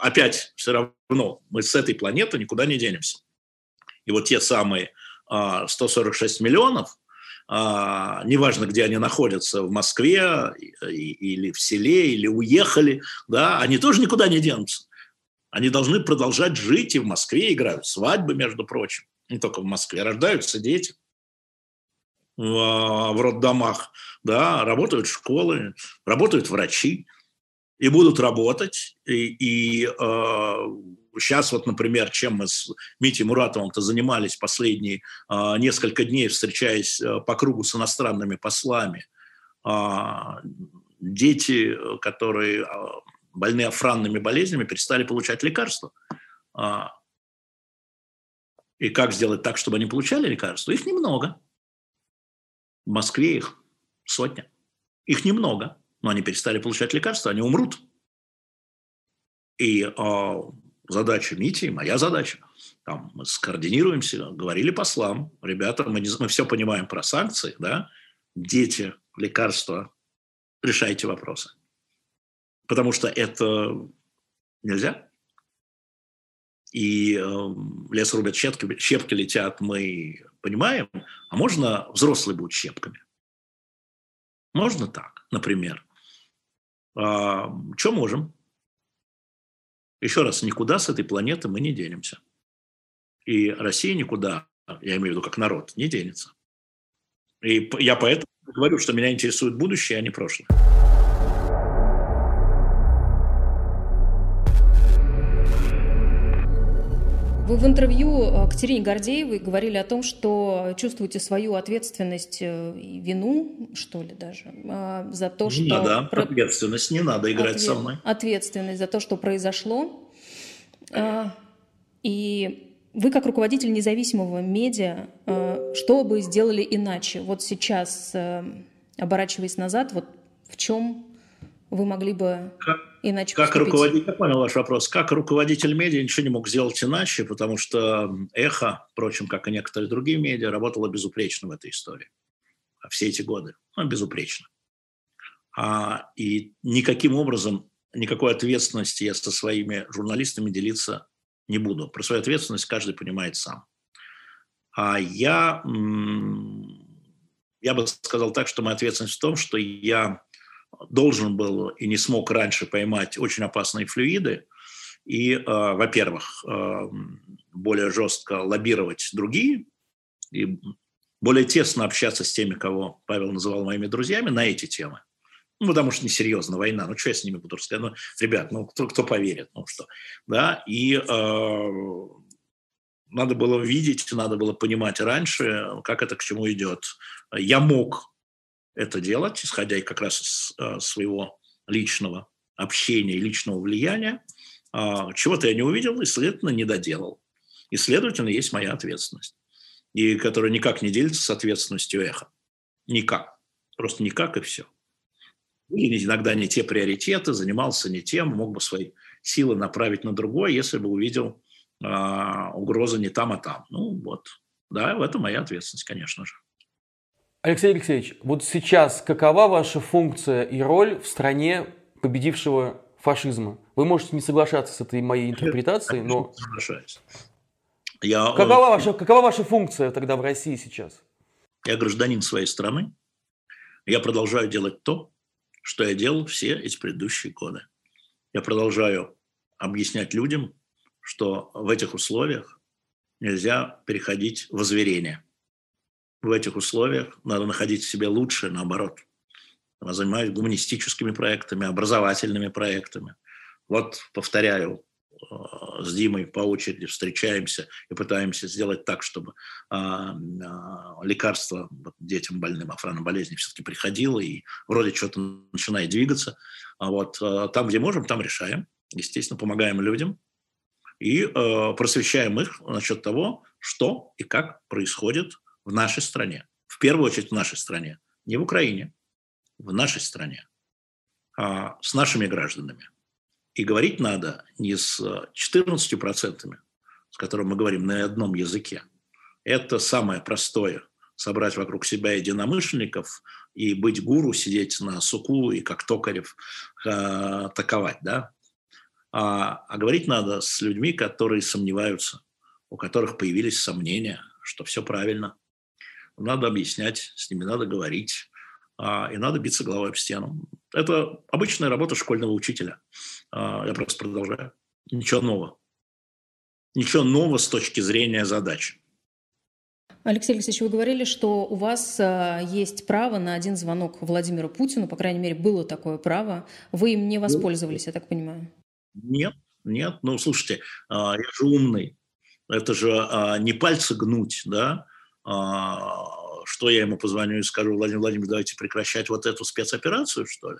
опять все равно мы с этой планеты никуда не денемся. И вот те самые 146 миллионов, неважно, где они находятся, в Москве или в селе, или уехали, да, они тоже никуда не денутся. Они должны продолжать жить и в Москве играют свадьбы, между прочим. Не только в Москве. Рождаются дети в, в роддомах, да, работают школы, работают врачи и будут работать. И, и э, сейчас вот, например, чем мы с Митей Муратовым-то занимались последние э, несколько дней, встречаясь э, по кругу с иностранными послами, э, дети, которые больные афранными болезнями перестали получать лекарства. А, и как сделать так, чтобы они получали лекарства? Их немного. В Москве их сотня. Их немного, но они перестали получать лекарства, они умрут. И э, задача Мити, моя задача, там, мы скоординируемся, говорили послам, ребята, мы, не, мы все понимаем про санкции, да, дети, лекарства, решайте вопросы потому что это нельзя. И э, лес рубят, щепки, щепки летят, мы понимаем. А можно взрослые будут щепками? Можно так, например. А, что можем? Еще раз, никуда с этой планеты мы не денемся. И Россия никуда, я имею в виду как народ, не денется. И я поэтому говорю, что меня интересует будущее, а не прошлое. Вы в интервью э, Катерине Гордеевой говорили о том, что чувствуете свою ответственность э, и вину, что ли даже, э, за то, что... Не надо про... ответственность, не надо играть Ответ... со мной. Ответственность за то, что произошло. И вы, как руководитель независимого медиа, что бы сделали иначе? Вот сейчас, оборачиваясь назад, вот в чем вы могли бы как, иначе как руководитель, я понял ваш вопрос. Как руководитель медиа ничего не мог сделать иначе, потому что «Эхо», впрочем, как и некоторые другие медиа, работало безупречно в этой истории. А все эти годы. Ну, безупречно. А, и никаким образом, никакой ответственности я со своими журналистами делиться не буду. Про свою ответственность каждый понимает сам. А я, я бы сказал так, что моя ответственность в том, что я должен был и не смог раньше поймать очень опасные флюиды и, э, во-первых, э, более жестко лоббировать другие и более тесно общаться с теми, кого Павел называл моими друзьями, на эти темы. Ну, потому что несерьезно война. Ну, что я с ними буду рассказывать? Ну, ребят, ну, кто, кто поверит? Ну, что? Да, и э, надо было видеть, надо было понимать раньше, как это к чему идет. Я мог это делать, исходя как раз из э, своего личного общения и личного влияния. Э, чего-то я не увидел и, следовательно, не доделал. И, следовательно, есть моя ответственность, и которая никак не делится с ответственностью эхо. Никак. Просто никак и все. Или иногда не те приоритеты, занимался не тем, мог бы свои силы направить на другое, если бы увидел э, угрозы не там, а там. Ну вот, да, в этом моя ответственность, конечно же. Алексей Алексеевич, вот сейчас какова ваша функция и роль в стране победившего фашизма? Вы можете не соглашаться с этой моей интерпретацией, но... Соглашаюсь. Я... Какова, ваша, какова ваша функция тогда в России сейчас? Я гражданин своей страны. Я продолжаю делать то, что я делал все эти предыдущие годы. Я продолжаю объяснять людям, что в этих условиях нельзя переходить в озверение. В этих условиях надо находить в себе лучшее, наоборот. Я занимаюсь гуманистическими проектами, образовательными проектами. Вот, повторяю, Э, с Димой по очереди встречаемся и пытаемся сделать так, чтобы а, а, лекарство детям больным афраной болезни все-таки приходило и вроде что-то начинает двигаться. А вот э, там, где можем, там решаем. Естественно, помогаем людям и э, просвещаем их насчет того, что и как происходит в нашей стране. В первую очередь в нашей стране, не в Украине, в нашей стране, а, с нашими гражданами. И говорить надо не с 14%, с которыми мы говорим на одном языке. Это самое простое – собрать вокруг себя единомышленников и быть гуру, сидеть на суку и как токарев э, атаковать. Да? А, а говорить надо с людьми, которые сомневаются, у которых появились сомнения, что все правильно. Надо объяснять, с ними надо говорить, а, и надо биться головой об стену. Это обычная работа школьного учителя – а, я просто продолжаю. Ничего нового. Ничего нового с точки зрения задачи. Алексей Алексеевич, вы говорили, что у вас а, есть право на один звонок Владимиру Путину, по крайней мере, было такое право. Вы им не воспользовались, я так понимаю? Нет, нет. Ну, слушайте, я же умный. Это же не пальцы гнуть, да? Что я ему позвоню и скажу, Владимир Владимирович, давайте прекращать вот эту спецоперацию, что ли?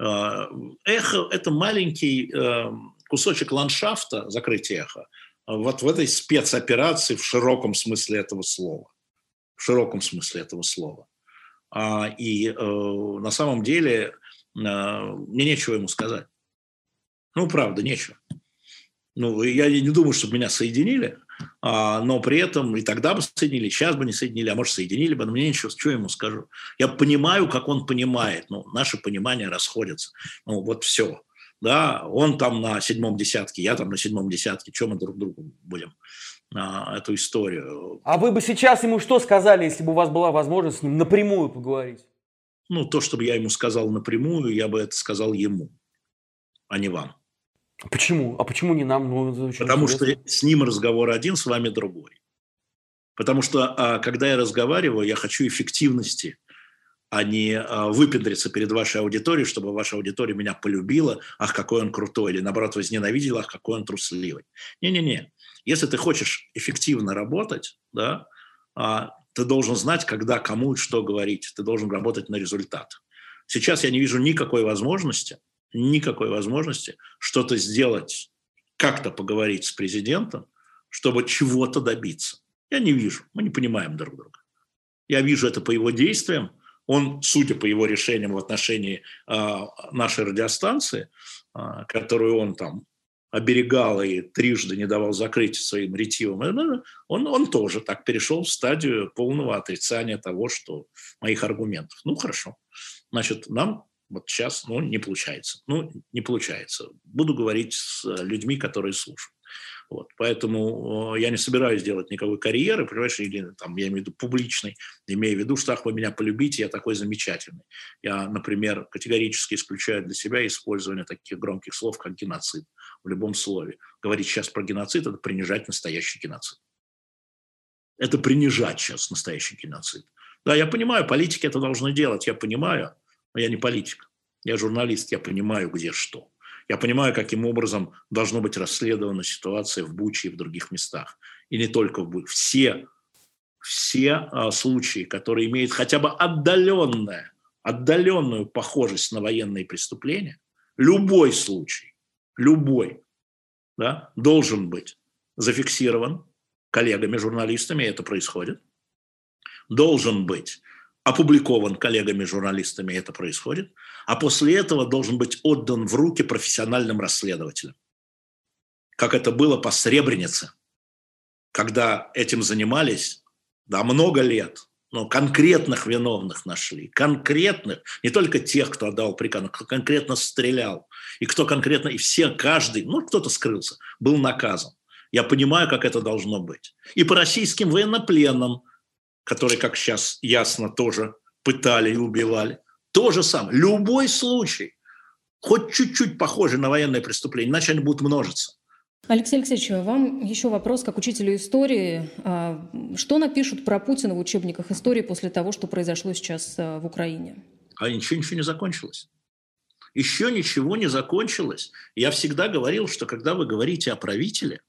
А, эхо – это маленький эм, кусочек ландшафта, закрытие эхо, вот в этой спецоперации в широком смысле этого слова. В широком смысле этого слова. А, и э, на самом деле э, мне нечего ему сказать. Ну, правда, нечего. Ну, я не думаю, чтобы меня соединили, а, но при этом и тогда бы соединили, сейчас бы не соединили, а может соединили бы, но мне ничего, что ему скажу. Я понимаю, как он понимает, ну, наши понимания расходятся. Ну, вот все. Да, он там на седьмом десятке, я там на седьмом десятке, чем мы друг другу будем а, эту историю. А вы бы сейчас ему что сказали, если бы у вас была возможность с ним напрямую поговорить? Ну, то, чтобы я ему сказал напрямую, я бы это сказал ему, а не вам. Почему? А почему не нам? Ну, Потому интересно. что с ним разговор один, с вами другой. Потому что, а, когда я разговариваю, я хочу эффективности, а не а, выпендриться перед вашей аудиторией, чтобы ваша аудитория меня полюбила, ах, какой он крутой, или наоборот возненавидела, ах, какой он трусливый. Не-не-не. Если ты хочешь эффективно работать, да, а, ты должен знать, когда, кому и что говорить. Ты должен работать на результат. Сейчас я не вижу никакой возможности – никакой возможности что-то сделать, как-то поговорить с президентом, чтобы чего-то добиться. Я не вижу, мы не понимаем друг друга. Я вижу это по его действиям. Он, судя по его решениям в отношении э, нашей радиостанции, э, которую он там оберегал и трижды не давал закрыть своим ретивом, э, он, он тоже так перешел в стадию полного отрицания того, что моих аргументов. Ну, хорошо. Значит, нам вот сейчас, ну, не получается. Ну, не получается. Буду говорить с людьми, которые слушают. Вот, поэтому я не собираюсь делать никакой карьеры, понимаешь, или там, я имею в виду публичной, имея в виду, что ах, вы меня полюбите, я такой замечательный. Я, например, категорически исключаю для себя использование таких громких слов, как геноцид в любом слове. Говорить сейчас про геноцид – это принижать настоящий геноцид. Это принижать сейчас настоящий геноцид. Да, я понимаю, политики это должны делать, я понимаю – я не политик, я журналист, я понимаю, где что. Я понимаю, каким образом должно быть расследована ситуация в Буче и в других местах. И не только в Буче. Все, все а, случаи, которые имеют хотя бы отдаленное, отдаленную похожесть на военные преступления, любой случай, любой, да, должен быть зафиксирован коллегами, журналистами, и это происходит, должен быть опубликован коллегами, журналистами, и это происходит, а после этого должен быть отдан в руки профессиональным расследователям. Как это было по Сребренице, когда этим занимались да, много лет, но конкретных виновных нашли, конкретных, не только тех, кто отдал приказ, но кто конкретно стрелял, и кто конкретно, и все, каждый, ну, кто-то скрылся, был наказан. Я понимаю, как это должно быть. И по российским военнопленным, которые, как сейчас ясно, тоже пытали и убивали. То же самое. Любой случай, хоть чуть-чуть похожий на военное преступление, иначе они будут множиться. Алексей Алексеевич, вам еще вопрос как учителю истории. А, что напишут про Путина в учебниках истории после того, что произошло сейчас а, в Украине? А ничего, ничего не закончилось. Еще ничего не закончилось. Я всегда говорил, что когда вы говорите о правителе,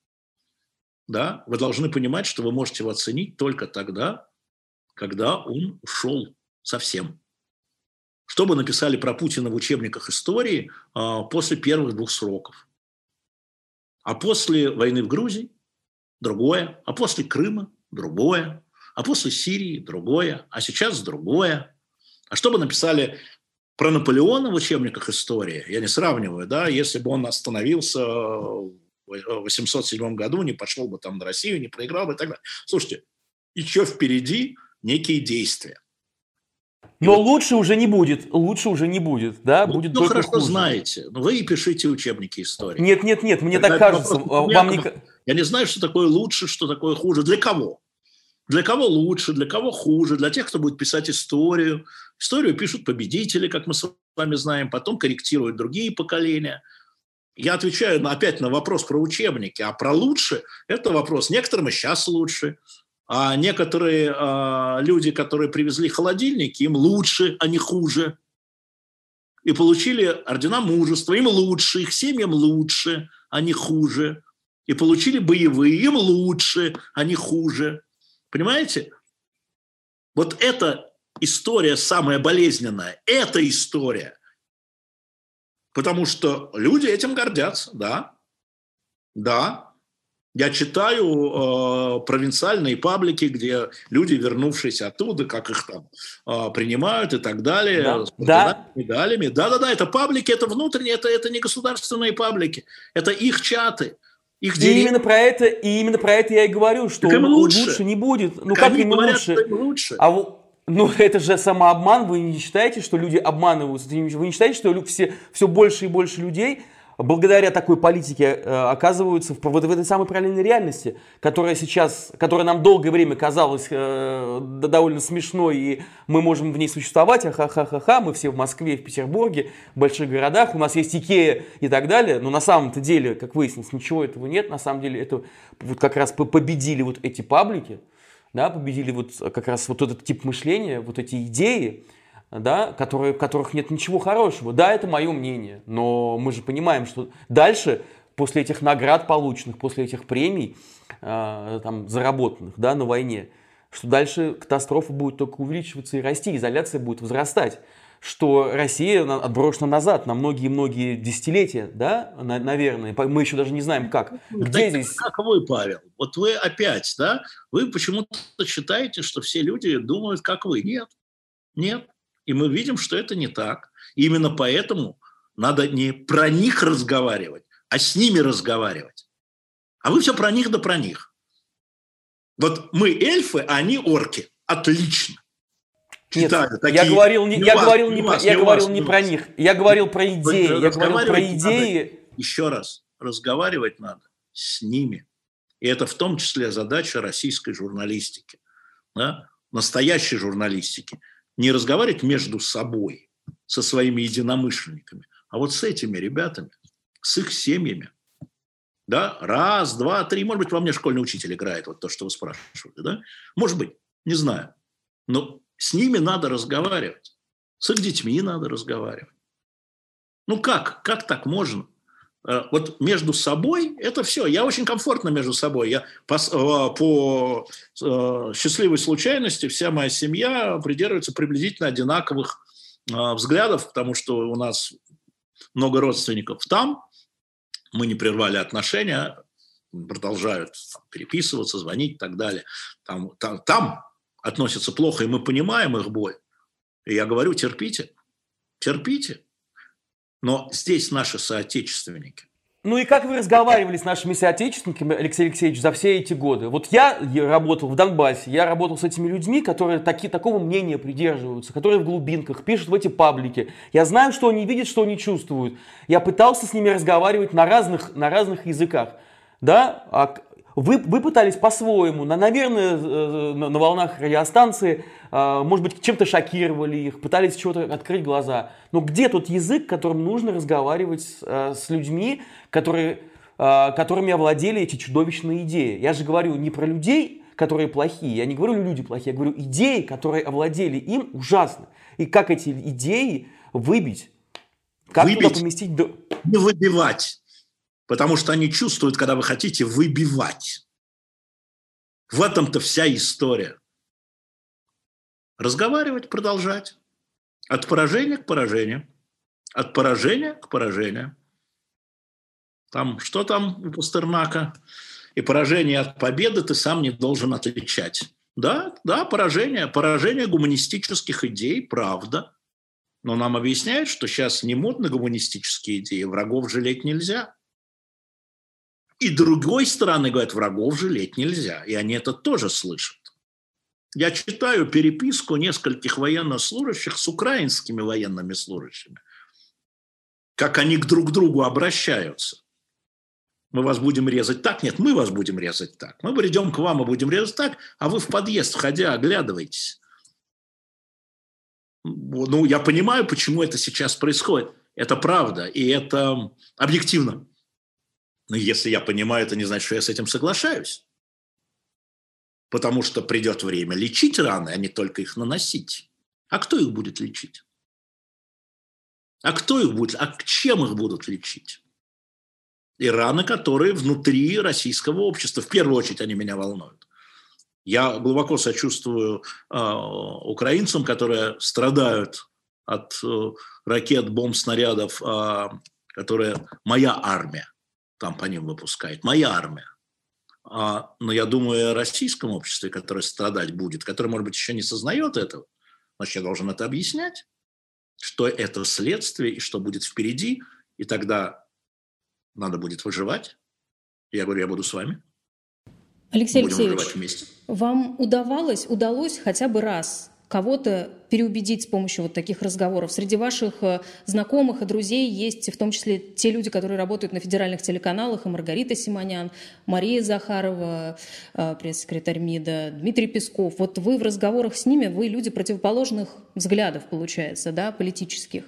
да, вы должны понимать, что вы можете его оценить только тогда, когда он ушел совсем. Что бы написали про Путина в учебниках истории а, после первых двух сроков? А после войны в Грузии – другое, а после Крыма – другое, а после Сирии – другое, а сейчас – другое. А что бы написали про Наполеона в учебниках истории, я не сравниваю, да, если бы он остановился в 807 году, не пошел бы там на Россию, не проиграл бы и так далее. Слушайте, еще впереди некие действия. Но вот, лучше уже не будет, лучше уже не будет, да, ну, будет ну, хорошо хуже. знаете, вы и пишите учебники истории. Нет, нет, нет, мне Это так кажется, вопрос, вам не... Я не знаю, что такое лучше, что такое хуже, для кого? Для кого лучше, для кого хуже, для тех, кто будет писать историю. Историю пишут победители, как мы с вами знаем, потом корректируют другие поколения. Я отвечаю на, опять на вопрос про учебники, а про лучше – это вопрос. Некоторым и сейчас лучше, а некоторые а, люди, которые привезли холодильники, им лучше, а не хуже. И получили ордена мужества, им лучше, их семьям лучше, а не хуже. И получили боевые, им лучше, а не хуже. Понимаете? Вот эта история самая болезненная. Это история. Потому что люди этим гордятся, да. Да, я читаю э, провинциальные паблики, где люди, вернувшиеся оттуда, как их там э, принимают и так далее, да. с да. медалями. Да-да-да, это паблики, это внутренние, это, это не государственные паблики, это их чаты. Их и именно про это, и именно про это я и говорю, что им лучше. лучше не будет. Ну как им говорят, лучше? Им лучше? А ну, (laughs) это же самообман. Вы не считаете, что люди обманываются? Вы не считаете, что все, все больше и больше людей благодаря такой политике э, оказываются в, вот в этой самой параллельной реальности, которая сейчас, которая нам долгое время казалась э, довольно смешной, и мы можем в ней существовать, ха-ха-ха-ха, мы все в Москве, в Петербурге, в больших городах, у нас есть Икея и так далее, но на самом-то деле, как выяснилось, ничего этого нет, на самом деле это вот как раз победили вот эти паблики, да, победили вот как раз вот этот тип мышления, вот эти идеи, да, которые, в которых нет ничего хорошего. Да, это мое мнение, но мы же понимаем, что дальше, после этих наград полученных, после этих премий, э, там, заработанных да, на войне, что дальше катастрофа будет только увеличиваться и расти, изоляция будет возрастать что Россия отброшена назад на многие-многие десятилетия, да, на, наверное. Мы еще даже не знаем, как. Где так, здесь? Как вы, Павел? Вот вы опять, да, вы почему-то считаете, что все люди думают, как вы. Нет, нет. И мы видим, что это не так. И именно поэтому надо не про них разговаривать, а с ними разговаривать. А вы все про них да про них. Вот мы эльфы, а они орки. Отлично. Нет, такие, я говорил не, я вас, говорил не, вас, про, я говорил вас, не про них, я говорил про идеи, я говорил про идеи. Надо, еще раз, разговаривать надо с ними. И это в том числе задача российской журналистики, да? настоящей журналистики не разговаривать между собой, со своими единомышленниками, а вот с этими ребятами, с их семьями. Да, раз, два, три, может быть, во мне школьный учитель играет, вот то, что вы спрашивали, да? Может быть, не знаю. Но с ними надо разговаривать. С их детьми надо разговаривать. Ну как? Как так можно? Э, вот между собой это все. Я очень комфортно между собой. Я по, э, по э, счастливой случайности вся моя семья придерживается приблизительно одинаковых взглядов, потому что у нас много родственников там. Мы не прервали отношения, продолжают там, переписываться, звонить и так далее. Там, там, там относятся плохо, и мы понимаем их боль. И я говорю, терпите, терпите. Но здесь наши соотечественники. Ну и как вы разговаривали с нашими соотечественниками, Алексей Алексеевич, за все эти годы? Вот я работал в Донбассе, я работал с этими людьми, которые таки, такого мнения придерживаются, которые в глубинках пишут в эти паблики. Я знаю, что они видят, что они чувствуют. Я пытался с ними разговаривать на разных, на разных языках. Да? А вы, вы пытались по-своему, на, наверное, э, на, на волнах радиостанции, э, может быть, чем-то шокировали их, пытались чего-то открыть глаза. Но где тот язык, которым нужно разговаривать с, э, с людьми, которые, которыми овладели эти чудовищные идеи? Я же говорю не про людей, которые плохие, я не говорю люди плохие, я говорю идеи, которые овладели им, ужасно. И как эти идеи выбить? Как выбить, туда поместить? Не выбивать потому что они чувствуют, когда вы хотите выбивать. В этом-то вся история. Разговаривать, продолжать. От поражения к поражению. От поражения к поражению. Там, что там у Пастернака? И поражение от победы ты сам не должен отличать. Да, да, поражение, поражение гуманистических идей, правда. Но нам объясняют, что сейчас не модны гуманистические идеи, врагов жалеть нельзя. И другой стороны говорят, врагов жалеть нельзя. И они это тоже слышат. Я читаю переписку нескольких военнослужащих с украинскими военными служащими, как они к друг другу обращаются. Мы вас будем резать так? Нет, мы вас будем резать так. Мы придем к вам и будем резать так, а вы в подъезд, входя, оглядываетесь. Ну, я понимаю, почему это сейчас происходит. Это правда, и это объективно. Но если я понимаю, это не значит, что я с этим соглашаюсь. Потому что придет время лечить раны, а не только их наносить. А кто их будет лечить? А кто их будет, а чем их будут лечить? И раны, которые внутри российского общества. В первую очередь они меня волнуют. Я глубоко сочувствую э, украинцам, которые страдают от э, ракет, бомб, снарядов, э, которые моя армия там по ним выпускает, моя армия. А, но я думаю о российском обществе, которое страдать будет, которое, может быть, еще не сознает этого, значит, я должен это объяснять, что это следствие и что будет впереди, и тогда надо будет выживать. Я говорю, я буду с вами. Алексей Будем Алексеевич, вам удавалось, удалось хотя бы раз кого-то переубедить с помощью вот таких разговоров. Среди ваших э, знакомых и друзей есть в том числе те люди, которые работают на федеральных телеканалах, и Маргарита Симонян, Мария Захарова, э, пресс-секретарь МИДа, Дмитрий Песков. Вот вы в разговорах с ними, вы люди противоположных взглядов, получается, да, политических.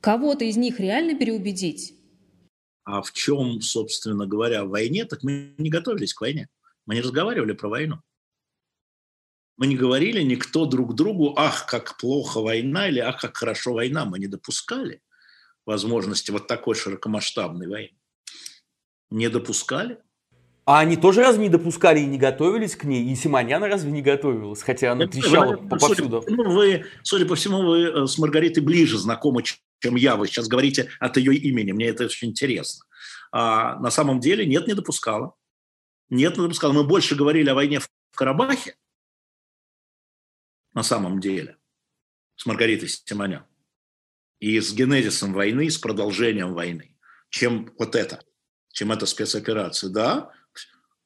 Кого-то из них реально переубедить? А в чем, собственно говоря, в войне? Так мы не готовились к войне. Мы не разговаривали про войну. Мы не говорили никто друг другу, ах, как плохо война, или ах, как хорошо война. Мы не допускали возможности вот такой широкомасштабной войны. Не допускали. А они тоже разве не допускали и не готовились к ней? И Симоняна разве не готовилась? Хотя она трещала вы, повсюду. Судя, ну, вы, судя по всему, вы э, с Маргаритой ближе знакомы, чем я. Вы сейчас говорите от ее имени. Мне это очень интересно. А на самом деле нет, не допускала. Нет, не допускала. Мы больше говорили о войне в Карабахе, на самом деле с Маргаритой Симонян и с генезисом войны, с продолжением войны, чем вот это, чем эта спецоперация. Да,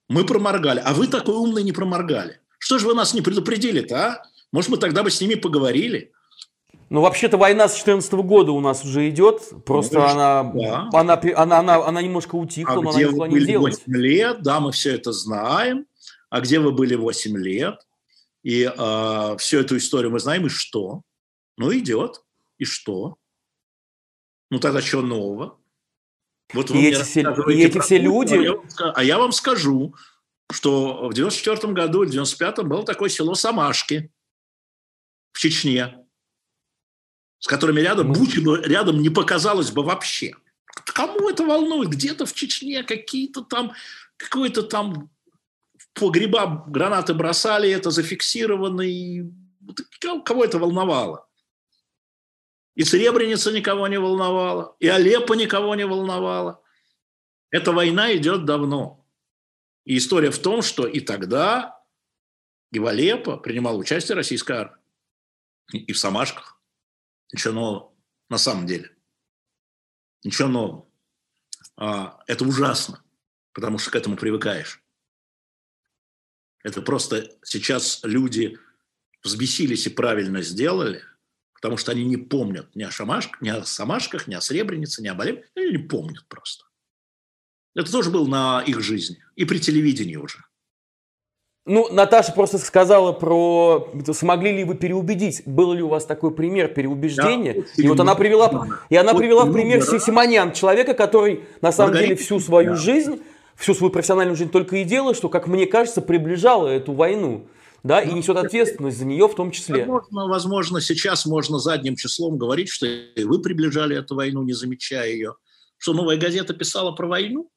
мы проморгали, а вы такой умный не проморгали. Что же вы нас не предупредили-то, а? Может, мы тогда бы с ними поговорили? Ну, вообще-то война с 14 года у нас уже идет. Просто ну, она, да. она, она, она, она немножко утихла, а но где она не вы были 8 лет, да, мы все это знаем. А где вы были 8 лет? И э, всю эту историю мы знаем, и что? Ну, идет. И что? Ну, тогда что нового? Вот и эти, все, и эти все люди... А я, вам, а я вам скажу, что в 94 году, в 95-м было такое село Самашки в Чечне. с которыми рядом, Буча рядом не показалось бы вообще. Кому это волнует? Где-то в Чечне какие-то там, какой-то там погреба гранаты бросали, это зафиксировано, и кого это волновало? И Сребреница никого не волновала, и Алеппо никого не волновала. Эта война идет давно. И история в том, что и тогда, и в Алеппо принимал участие российская армия. И в Самашках. Ничего нового. На самом деле. Ничего нового. А, это ужасно, потому что к этому привыкаешь. Это просто сейчас люди взбесились и правильно сделали, потому что они не помнят ни о, шамашках, ни о Самашках, ни о Сребренице, ни о Болеве. Они не помнят просто. Это тоже было на их жизни. И при телевидении уже. Ну, Наташа просто сказала про, смогли ли вы переубедить, был ли у вас такой пример переубеждения, да, и вот она привела, и она вот привела в пример да. Человека, который на самом Маргарита, деле всю свою да. жизнь, всю свою профессиональную жизнь только и делал, что, как мне кажется, приближала эту войну, да, и ну, несет ответственность за нее в том числе. Возможно, возможно, сейчас можно задним числом говорить, что вы приближали эту войну, не замечая ее, что «Новая газета» писала про войну,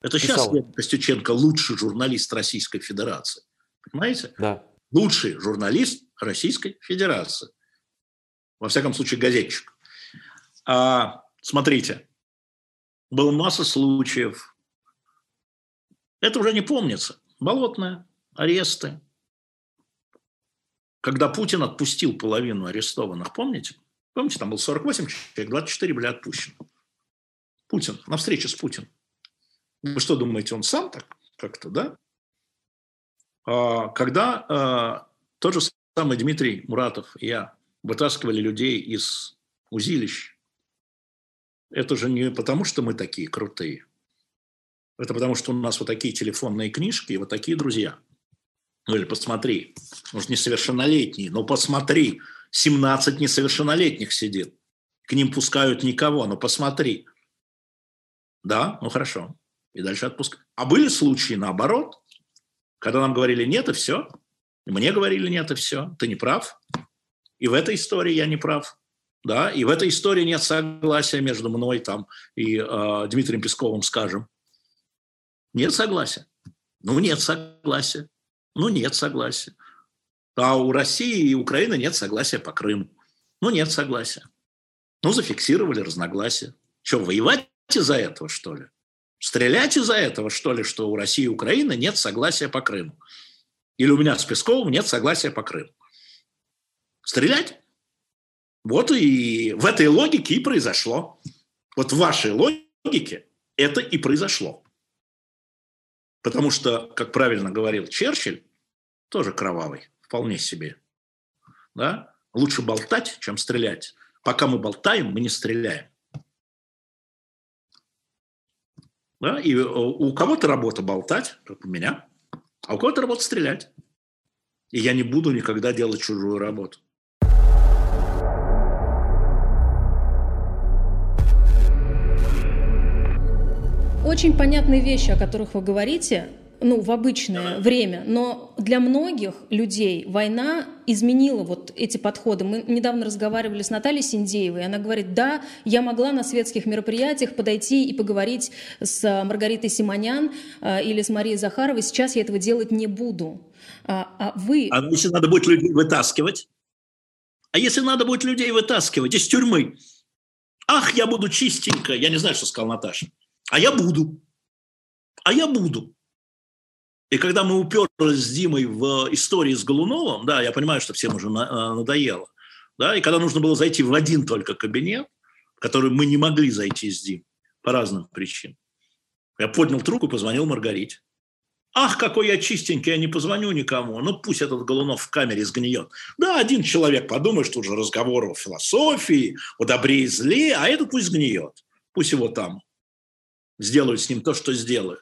это Писал. сейчас Лев Костюченко лучший журналист Российской Федерации. Понимаете? Да. Лучший журналист Российской Федерации. Во всяком случае, газетчик. А, смотрите, было масса случаев. Это уже не помнится. Болотное, аресты. Когда Путин отпустил половину арестованных, помните? Помните, там был 48 человек, 24 были отпущены. Путин, на встрече с Путиным. Вы что думаете, он сам так как-то, да? А, когда а, тот же самый Дмитрий Муратов и я вытаскивали людей из узилищ, это же не потому, что мы такие крутые. Это потому, что у нас вот такие телефонные книжки и вот такие друзья. Ну или посмотри, может, несовершеннолетние, но посмотри, 17 несовершеннолетних сидит. К ним пускают никого, но посмотри. Да, ну хорошо и дальше отпуск. А были случаи наоборот, когда нам говорили нет и все, мне говорили нет и все, ты не прав. И в этой истории я не прав. Да, и в этой истории нет согласия между мной там и э, Дмитрием Песковым, скажем. Нет согласия. Ну, нет согласия. Ну, нет согласия. А у России и Украины нет согласия по Крыму. Ну, нет согласия. Ну, зафиксировали разногласия. Что, воевать из-за этого, что ли? Стрелять из-за этого, что ли, что у России и Украины нет согласия по Крыму? Или у меня с Песковым нет согласия по Крыму? Стрелять? Вот и в этой логике и произошло. Вот в вашей логике это и произошло. Потому что, как правильно говорил Черчилль, тоже кровавый, вполне себе. Да? Лучше болтать, чем стрелять. Пока мы болтаем, мы не стреляем. Да? И э, у кого-то работа болтать, как у меня, а у кого-то работа стрелять. И я не буду никогда делать чужую работу. Очень понятные вещи, о которых вы говорите, ну, в обычное время. Но для многих людей война изменила вот эти подходы. Мы недавно разговаривали с Натальей Синдеевой, она говорит, да, я могла на светских мероприятиях подойти и поговорить с Маргаритой Симонян э, или с Марией Захаровой, сейчас я этого делать не буду. А, а вы... А если надо будет людей вытаскивать? А если надо будет людей вытаскивать из тюрьмы? Ах, я буду чистенько. Я не знаю, что сказал Наташа. А я буду. А я буду. И когда мы уперлись с Димой в истории с Голуновым, да, я понимаю, что всем уже э, надоело, да, и когда нужно было зайти в один только кабинет, в который мы не могли зайти с Дим по разным причинам, я поднял трубку и позвонил Маргарите. Ах, какой я чистенький, я не позвоню никому. Ну, пусть этот Голунов в камере сгниет. Да, один человек подумает, что уже разговор о философии, о добре и зле, а этот пусть сгниет. Пусть его там сделают с ним то, что сделают.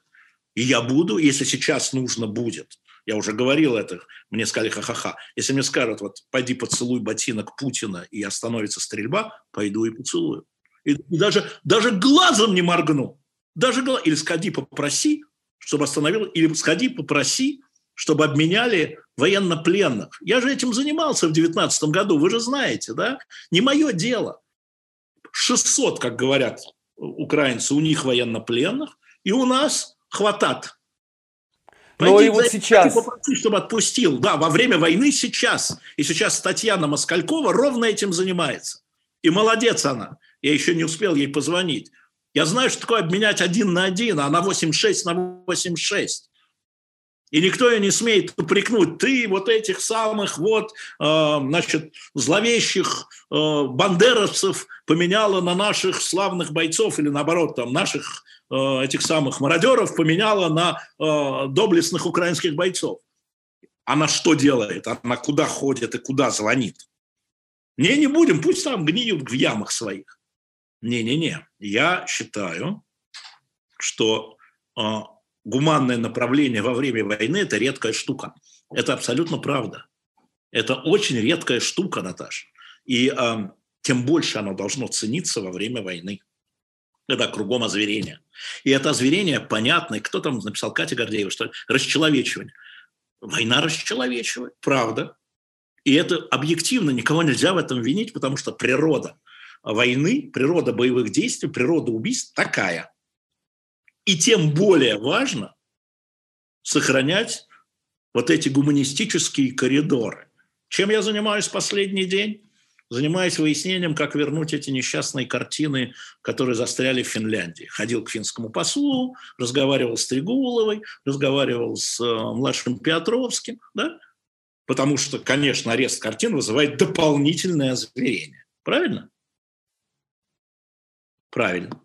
И я буду, если сейчас нужно будет, я уже говорил это, мне сказали ха-ха-ха, если мне скажут, вот, пойди поцелуй ботинок Путина и остановится стрельба, пойду и поцелую. И, и даже, даже глазом не моргну. Даже глаз... Или сходи попроси, чтобы остановил, или сходи попроси, чтобы обменяли военнопленных. Я же этим занимался в 2019 году, вы же знаете, да? Не мое дело. 600, как говорят украинцы, у них военнопленных, и у нас хватат. Но и вот сейчас... Попроси, чтобы отпустил. Да, во время войны сейчас. И сейчас Татьяна Москалькова ровно этим занимается. И молодец она. Я еще не успел ей позвонить. Я знаю, что такое обменять один на один, а на 8,6 на 8,6. И никто ее не смеет упрекнуть. Ты вот этих самых вот, э, значит, зловещих э, бандеровцев поменяла на наших славных бойцов или наоборот, там, наших э, этих самых мародеров поменяла на э, доблестных украинских бойцов. Она что делает? Она куда ходит и куда звонит? Не, не будем, пусть там гниют в ямах своих. Не-не-не, я считаю, что гуманное направление во время войны – это редкая штука. Это абсолютно правда. Это очень редкая штука, Наташа. И э, тем больше оно должно цениться во время войны. Это кругом озверение. И это озверение понятное. Кто там написал, Катя Гордеева, что расчеловечивание. Война расчеловечивает, правда. И это объективно, никого нельзя в этом винить, потому что природа войны, природа боевых действий, природа убийств такая – и тем более важно сохранять вот эти гуманистические коридоры. Чем я занимаюсь последний день? Занимаюсь выяснением, как вернуть эти несчастные картины, которые застряли в Финляндии. Ходил к финскому послу, разговаривал с Трегуловой, разговаривал с э, младшим Петровским, да? потому что, конечно, арест картин вызывает дополнительное озверение. Правильно? Правильно.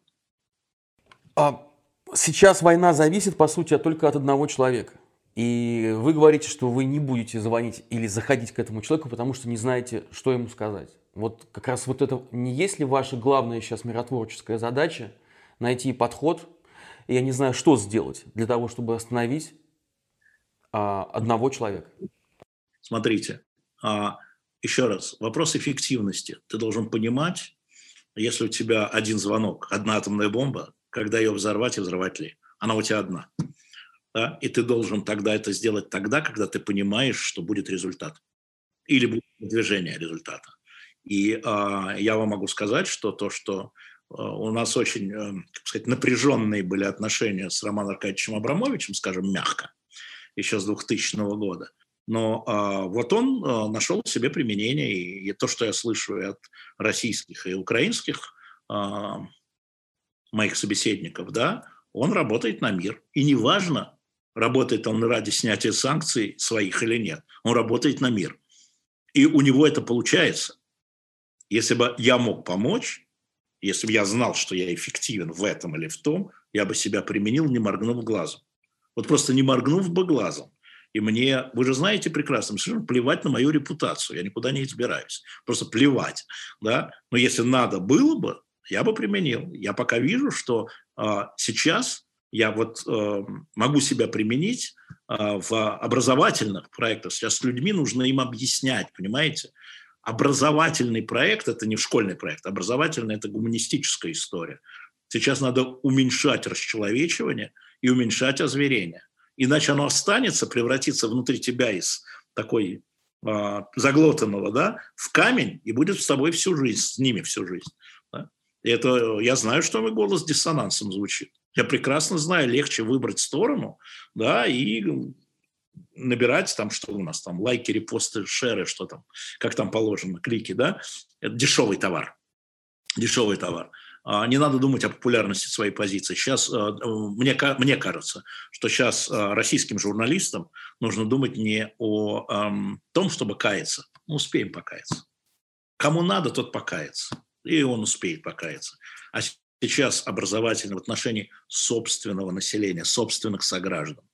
А Сейчас война зависит, по сути, только от одного человека. И вы говорите, что вы не будете звонить или заходить к этому человеку, потому что не знаете, что ему сказать. Вот как раз вот это, не есть ли ваша главная сейчас миротворческая задача найти подход, я не знаю, что сделать для того, чтобы остановить а, одного человека? Смотрите, а, еще раз, вопрос эффективности. Ты должен понимать, если у тебя один звонок, одна атомная бомба, когда ее взорвать и взорвать ли. Она у тебя одна. Да? И ты должен тогда это сделать тогда, когда ты понимаешь, что будет результат. Или будет движение результата. И э, я вам могу сказать, что то, что э, у нас очень, э, сказать, напряженные были отношения с Романом Аркадьевичем Абрамовичем, скажем, мягко, еще с 2000 года, но э, вот он э, нашел себе применение, и, и то, что я слышу и от российских и украинских э, моих собеседников, да, он работает на мир. И неважно, работает он ради снятия санкций своих или нет, он работает на мир. И у него это получается. Если бы я мог помочь, если бы я знал, что я эффективен в этом или в том, я бы себя применил, не моргнув глазом. Вот просто не моргнув бы глазом. И мне, вы же знаете прекрасно, совершенно плевать на мою репутацию, я никуда не избираюсь. Просто плевать. Да? Но если надо было бы, я бы применил. Я пока вижу, что э, сейчас я вот э, могу себя применить э, в образовательных проектах. Сейчас людьми нужно им объяснять, понимаете? Образовательный проект – это не школьный проект, образовательный – это гуманистическая история. Сейчас надо уменьшать расчеловечивание и уменьшать озверение. Иначе оно останется, превратится внутри тебя из такой э, заглотанного да, в камень и будет с тобой всю жизнь, с ними всю жизнь. Это я знаю, что мой голос диссонансом звучит. Я прекрасно знаю, легче выбрать сторону, да, и набирать там, что у нас там, лайки, репосты, шеры, что там, как там положено, клики, да, это дешевый товар, дешевый товар. А, не надо думать о популярности своей позиции. Сейчас, а, мне, мне кажется, что сейчас а, российским журналистам нужно думать не о том, чтобы каяться. Мы успеем покаяться. Кому надо, тот покается и он успеет покаяться. А сейчас образовательно в отношении собственного населения, собственных сограждан,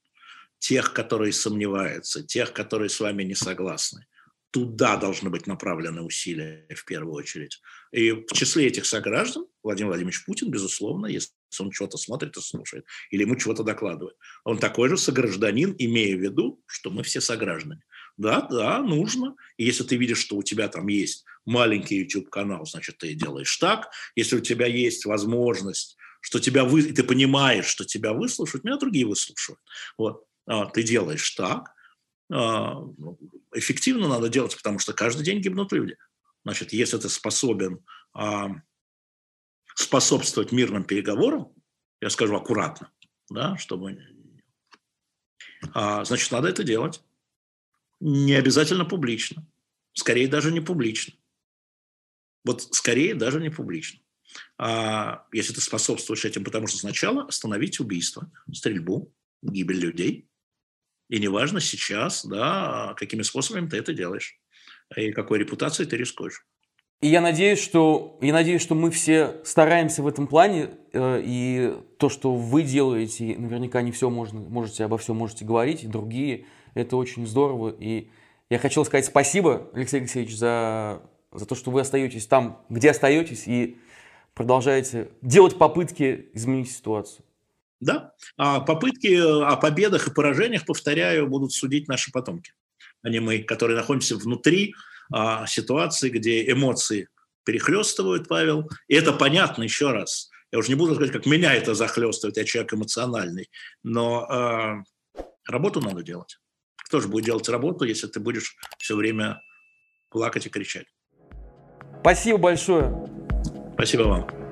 тех, которые сомневаются, тех, которые с вами не согласны. Туда должны быть направлены усилия в первую очередь. И в числе этих сограждан Владимир Владимирович Путин, безусловно, если он что-то смотрит и слушает, или ему чего-то докладывает. Он такой же согражданин, имея в виду, что мы все сограждане. Да, да, нужно. И если ты видишь, что у тебя там есть маленький YouTube-канал, значит, ты делаешь так. Если у тебя есть возможность, что тебя вы, ты понимаешь, что тебя выслушают, меня другие выслушают. Вот, а, ты делаешь так. ну, эффективно надо делать, потому что каждый день гибнут люди. Значит, если ты способен а, способствовать мирным переговорам, я скажу аккуратно, да, чтобы... А, значит, надо это делать. Не обязательно публично. Скорее даже не публично. Вот скорее даже не публично. А если ты способствуешь этим, потому что сначала остановить убийство, стрельбу, гибель людей. И неважно сейчас, да, какими способами ты это делаешь и какой репутацией ты рискуешь. И я надеюсь, что, я надеюсь, что мы все стараемся в этом плане, э, и то, что вы делаете, наверняка не все можно, можете обо всем можете говорить, и другие, это очень здорово. И я хотел сказать спасибо, Алексей Алексеевич, за, за то, что вы остаетесь там, где остаетесь, и продолжаете делать попытки изменить ситуацию. Да, а попытки о победах и поражениях, повторяю, будут судить наши потомки, а не мы, которые находимся внутри а, ситуации, где эмоции перехлестывают, Павел. И это понятно еще раз. Я уже не буду сказать, как меня это захлестывает, я человек эмоциональный. Но э, работу надо делать. Кто же будет делать работу, если ты будешь все время плакать и кричать? Спасибо большое. Спасибо вам.